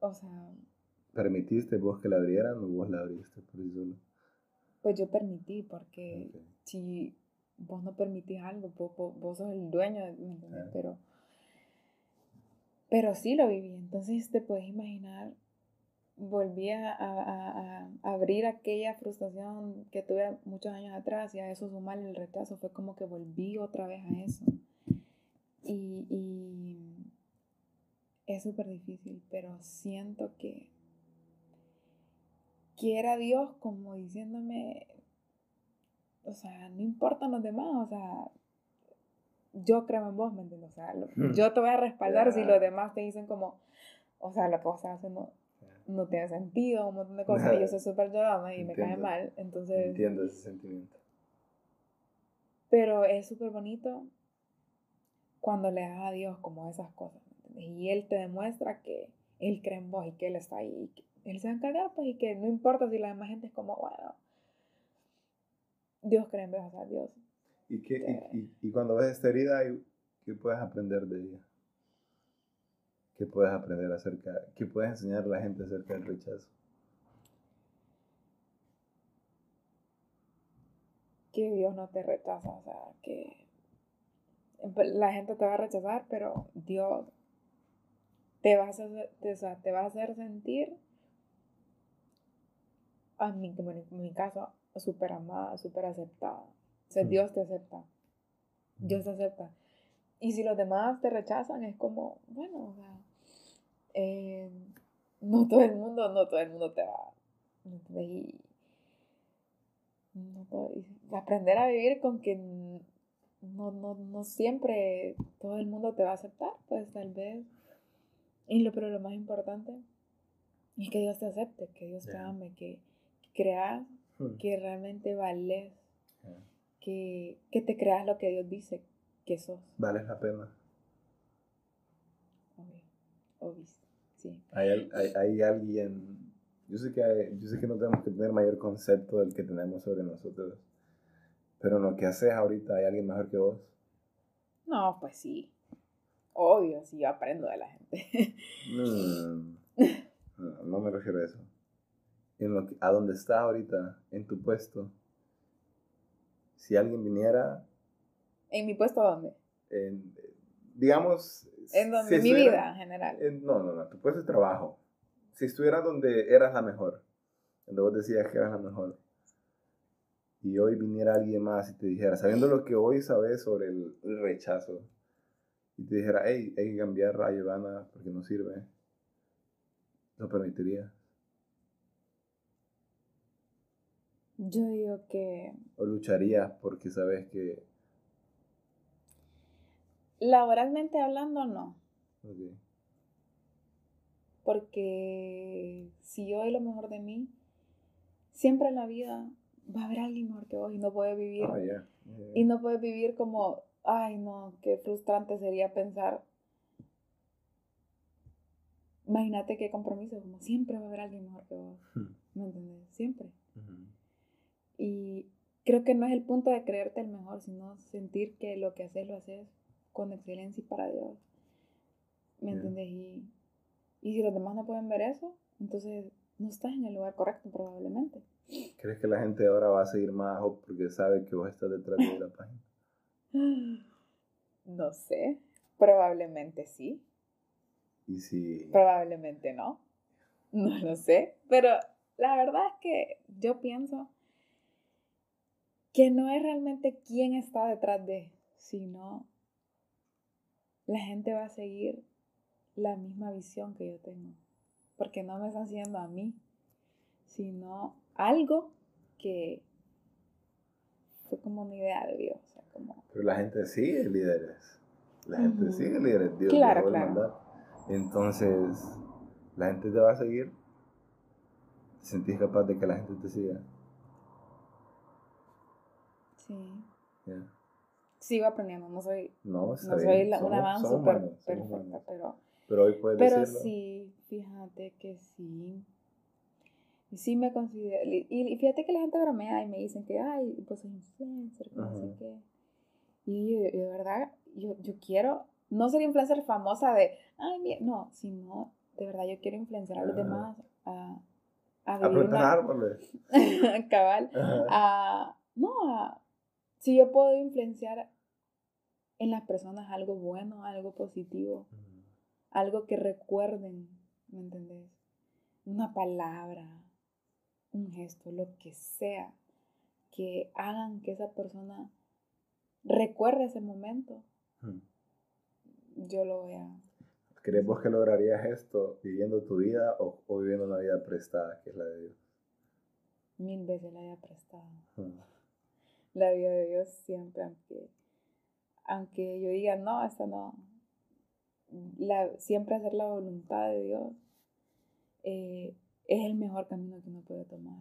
Speaker 2: O sea,
Speaker 1: ¿Permitiste vos que la abrieran o vos la abriste por sí solo?
Speaker 2: Pues yo permití, porque si vos no permitís algo, vos, sos el dueño, ¿me entiendes? Pero, pero sí lo viví. Entonces te puedes imaginar, volví a, a, abrir aquella frustración que tuve muchos años atrás y a eso sumarle el rechazo. Fue como que volví otra vez a eso. Y, y es súper difícil, pero siento que quiera Dios como diciéndome, o sea, no importan los demás, o sea, yo creo en vos, ¿me entiendes? O sea, hmm. yo te voy a respaldar si los demás te dicen como, o sea, lo que vos estás haciendo no tiene sentido, un montón de cosas, y yo soy súper llorona y me cae mal, entonces...
Speaker 1: Entiendo ese sentimiento.
Speaker 2: Pero es súper bonito cuando le das a Dios como esas cosas, ¿me entiendes? Y Él te demuestra que Él cree en vos y que Él está ahí, y él se va a encargar, pues, y que no importa si la demás gente es como, bueno, Dios cree en vez, o sea, Dios.
Speaker 1: ¿Y, qué, y, y, cuando ves esta herida, ¿qué puedes aprender de ella? ¿Qué puedes aprender acerca, qué puedes enseñar a la gente acerca del rechazo?
Speaker 2: Que Dios no te rechaza, o sea, que la gente te va a rechazar, pero Dios te va a hacer, te, o sea, te va a hacer sentir mí, en mi caso, súper amada, súper aceptada. O sea, mm. Dios te acepta. Dios te acepta. Y si los demás te rechazan, es como, bueno, o sea, eh, no todo el mundo, no todo el mundo te va. Y, aprender a vivir con que no, no, no siempre todo el mundo te va a aceptar, pues tal vez. Y lo, pero lo más importante es que Dios te acepte, que Dios te ame, que, creas hmm. que realmente vales, que, te creas lo que Dios dice que sos.
Speaker 1: Vales la pena.
Speaker 2: Obvio, obvio, sí.
Speaker 1: ¿Hay, hay, alguien yo sé que, yo sé que no tenemos que tener mayor concepto del que tenemos sobre nosotros, pero en lo que haces ahorita, ¿hay alguien mejor que vos?
Speaker 2: No, pues sí. Obvio, sí, yo aprendo de la gente.
Speaker 1: no, no, me refiero a eso. En lo que, a donde estás ahorita, en tu puesto, si alguien viniera...
Speaker 2: ¿En mi puesto dónde?
Speaker 1: En, digamos...
Speaker 2: En donde, mi vida en general.
Speaker 1: no, no, no, tu puesto de trabajo. Si estuvieras donde eras la mejor, donde vos decías que eras la mejor, y hoy viniera alguien más y te dijera, sabiendo lo que hoy sabes sobre el, rechazo, y te dijera, hey, hay que cambiar a Ivana porque no sirve, ¿lo permitiría?
Speaker 2: Yo digo que...
Speaker 1: ¿O lucharías porque sabes que...
Speaker 2: Laboralmente hablando, no. Porque si yo doy lo mejor de mí, siempre en la vida va a haber alguien mejor que vos y no puedes vivir. Oh, y no puedes vivir como, ay no, qué frustrante sería pensar. Imagínate qué compromiso, como siempre va a haber alguien mejor que vos. Hmm. ¿Me entiendes? Siempre. Y creo que no es el punto de creerte el mejor, sino sentir que lo que haces lo haces con excelencia y para Dios. ¿Me entiendes? Y, y si los demás no pueden ver eso, entonces no estás en el lugar correcto probablemente.
Speaker 1: ¿Crees que la gente ahora va a seguir más porque sabe que vos estás detrás de la página?
Speaker 2: No sé, probablemente sí.
Speaker 1: ¿Y si...
Speaker 2: Probablemente no. No lo sé, pero la verdad es que yo pienso que no es realmente quién está detrás de, sino la gente va a seguir la misma visión que yo tengo. Porque no me están siguiendo a mí, sino algo que fue como una idea de Dios. como...
Speaker 1: Pero la gente sigue líderes. La gente sigue líderes. Dios
Speaker 2: claro, claro.
Speaker 1: Entonces, la gente te va a seguir. ¿Te sentís capaz de que la gente te siga?
Speaker 2: Sí. Sigo aprendiendo, no soy, no, soy la, una man súper perfecta, pero,
Speaker 1: pero hoy puedes
Speaker 2: Pero sí, fíjate que sí. Y sí me considero. Y, fíjate que la gente bromea y me dicen que, ay, pues soy influencer, que no sé qué. Y, de verdad, yo, yo quiero no ser influencer famosa de, ay, mira, no, sino de verdad yo quiero influenciar a los demás a,
Speaker 1: a vivir a árboles.
Speaker 2: cabal. A, no, a, si yo puedo influenciar en las personas algo bueno, algo positivo, algo que recuerden, ¿me entendés? Una palabra, un gesto, lo que sea, que hagan que esa persona recuerde ese momento, yo lo voy a...
Speaker 1: ¿Crees que lograrías esto viviendo tu vida o, viviendo una vida prestada, que es la de Dios?
Speaker 2: Mil veces la vida prestada. La vida de Dios siempre, aunque, aunque yo diga, no, esta no. La, siempre hacer la voluntad de Dios eh, es el mejor camino que uno puede tomar.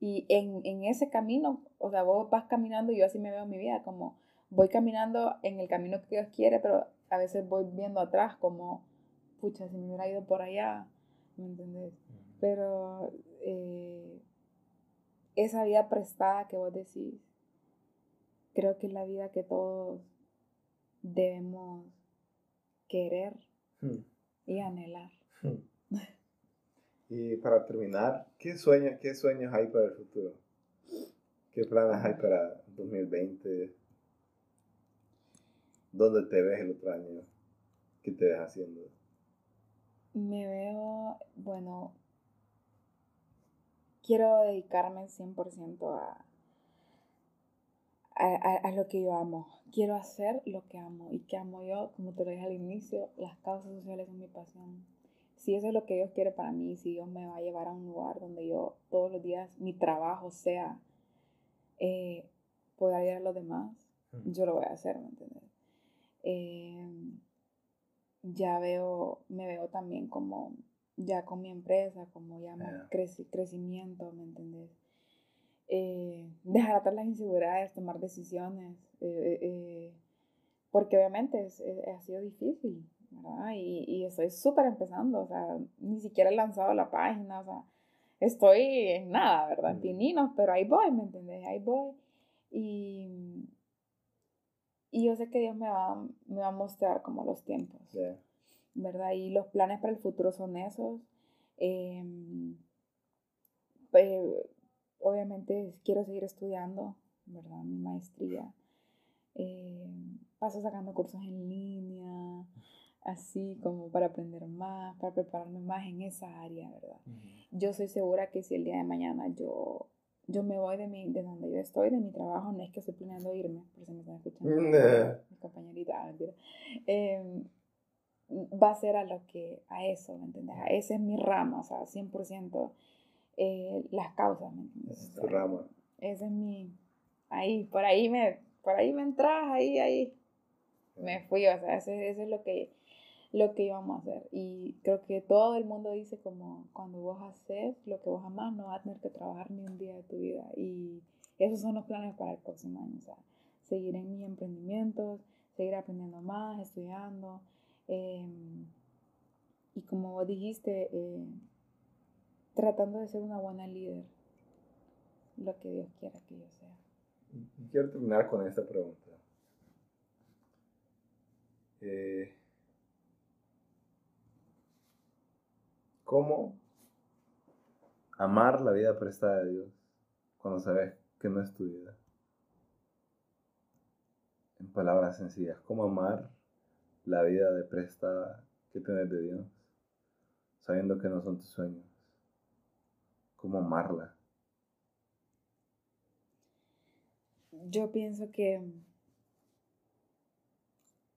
Speaker 2: Y en, en, ese camino, o sea, vos vas caminando y yo así me veo mi vida, como voy caminando en el camino que Dios quiere, pero a veces voy viendo atrás como, pucha, si me hubiera ido por allá, ¿me entendés? Pero eh, esa vida prestada que vos decís, creo que es la vida que todos debemos querer hmm. y anhelar. Hmm.
Speaker 1: Y para terminar, ¿qué, sueño, ¿qué sueños hay para el futuro? ¿Qué planes hay para 2020? ¿Dónde te ves el otro año? ¿Qué te ves haciendo?
Speaker 2: Me veo, bueno, quiero dedicarme 100% a, a, a, lo que yo amo. Quiero hacer lo que amo. ¿Y que amo yo? Como te lo dije al inicio, las causas sociales son mi pasión si eso es lo que Dios quiere para mí, si Dios me va a llevar a un lugar donde yo todos los días mi trabajo sea eh, poder ayudar a los demás, yo lo voy a hacer, ¿me entiendes? Em, ya veo, me veo también como ya con mi empresa, como ya más crecimiento, ¿me entiendes? Eh, dejar atrás las inseguridades, tomar decisiones, eh, porque obviamente ha sido difícil, y, y estoy súper empezando, o sea, ni siquiera he lanzado la página, o sea, estoy en nada, ¿verdad? Pininos, pero ahí voy, ¿me entiendes? Ahí voy. Y, y yo sé que Dios me va, me va a mostrar como los tiempos, ¿verdad? Y los planes para el futuro son esos. Eh, obviamente quiero seguir estudiando, ¿verdad? Mi maestría. Eh, paso sacando cursos en línea, así como para aprender más, para prepararme más en esa área, ¿verdad? Yo soy segura que si el día de mañana yo, yo me voy de, mi, de donde yo estoy, de mi trabajo, no es que estoy planeando irme, por si me están escuchando, mi compañerita, ah, mentira, em, va a ser a lo que, a eso, ¿me entiendes? A ese es mi rama, o sea, 100% eh, las causas, ¿me entiendes?
Speaker 1: es tu rama.
Speaker 2: Ese es mi, ahí, por ahí me, por ahí me entras, ahí, ahí, me fui, o sea, eso, eso es lo que lo que íbamos a hacer. Y creo que todo el mundo dice como cuando vos haces lo que vos amás, no vas a tener que trabajar ni un día de tu vida. Y esos son los planes para el próximo año. O sea, seguir en mis emprendimientos, seguir aprendiendo más, estudiando. Em, y como vos dijiste, eh, tratando de ser una buena líder, lo que Dios quiera que yo sea.
Speaker 1: Quiero terminar con esta pregunta. Eh, ¿Cómo amar la vida prestada de Dios cuando sabes que no es tu vida? En palabras sencillas, ¿cómo amar la vida de prestada que tienes de Dios sabiendo que no son tus sueños? ¿Cómo amarla?
Speaker 2: Yo pienso que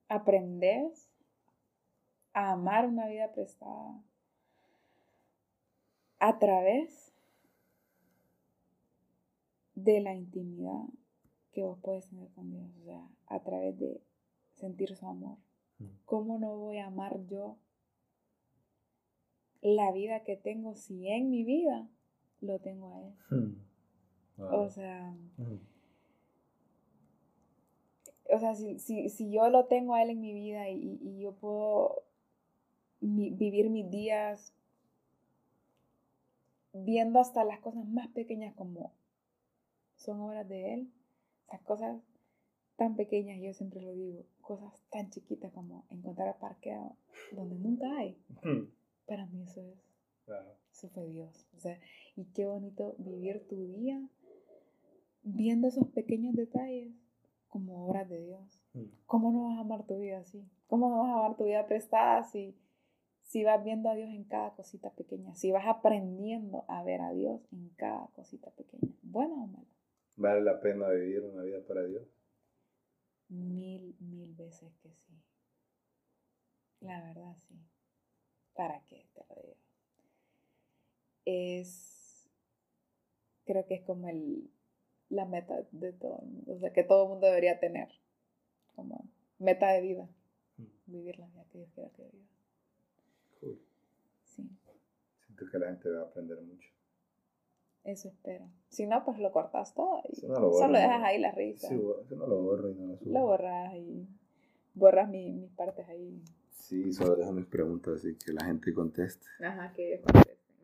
Speaker 2: aprendes a amar una vida prestada a través de la intimidad que vos puedes tener con Dios, o sea, a través de sentir su amor. Mm. ¿Cómo no voy a amar yo la vida que tengo si en mi vida lo tengo a Él? Mm. O sea, mm. o sea, si, yo lo tengo a Él en mi vida y, yo puedo vivir mis días viendo hasta las cosas más pequeñas como son obras de Él, esas cosas tan pequeñas, yo siempre lo digo, cosas tan chiquitas como encontrar parque donde nunca hay. Para mí eso es, eso fue Dios. O sea, y qué bonito vivir tu día viendo esos pequeños detalles como obras de Dios. ¿Cómo no vas a amar tu vida así? ¿Cómo no vas a amar tu vida prestada si si vas viendo a Dios en cada cosita pequeña, si vas aprendiendo a ver a Dios en cada cosita pequeña, buena o mala.
Speaker 1: ¿Vale la pena vivir una vida para Dios?
Speaker 2: Mil, mil veces que sí. La verdad sí. ¿Para qué te lo digo? Es, creo que es como el, la meta de todo el mundo, o sea, que todo el mundo debería tener como meta de vida, mm. vivir la vida que Dios quiera que viva. Sí.
Speaker 1: Siento que la gente va a aprender mucho.
Speaker 2: Eso espero. Si no, pues lo cortas todo y solo dejas ahí la risa.
Speaker 1: Sí, si no lo borro y no lo subo.
Speaker 2: Lo borras y borras mis partes ahí.
Speaker 1: Sí, solo dejo mis preguntas así que la gente conteste.
Speaker 2: Ajá, que ellos contesten.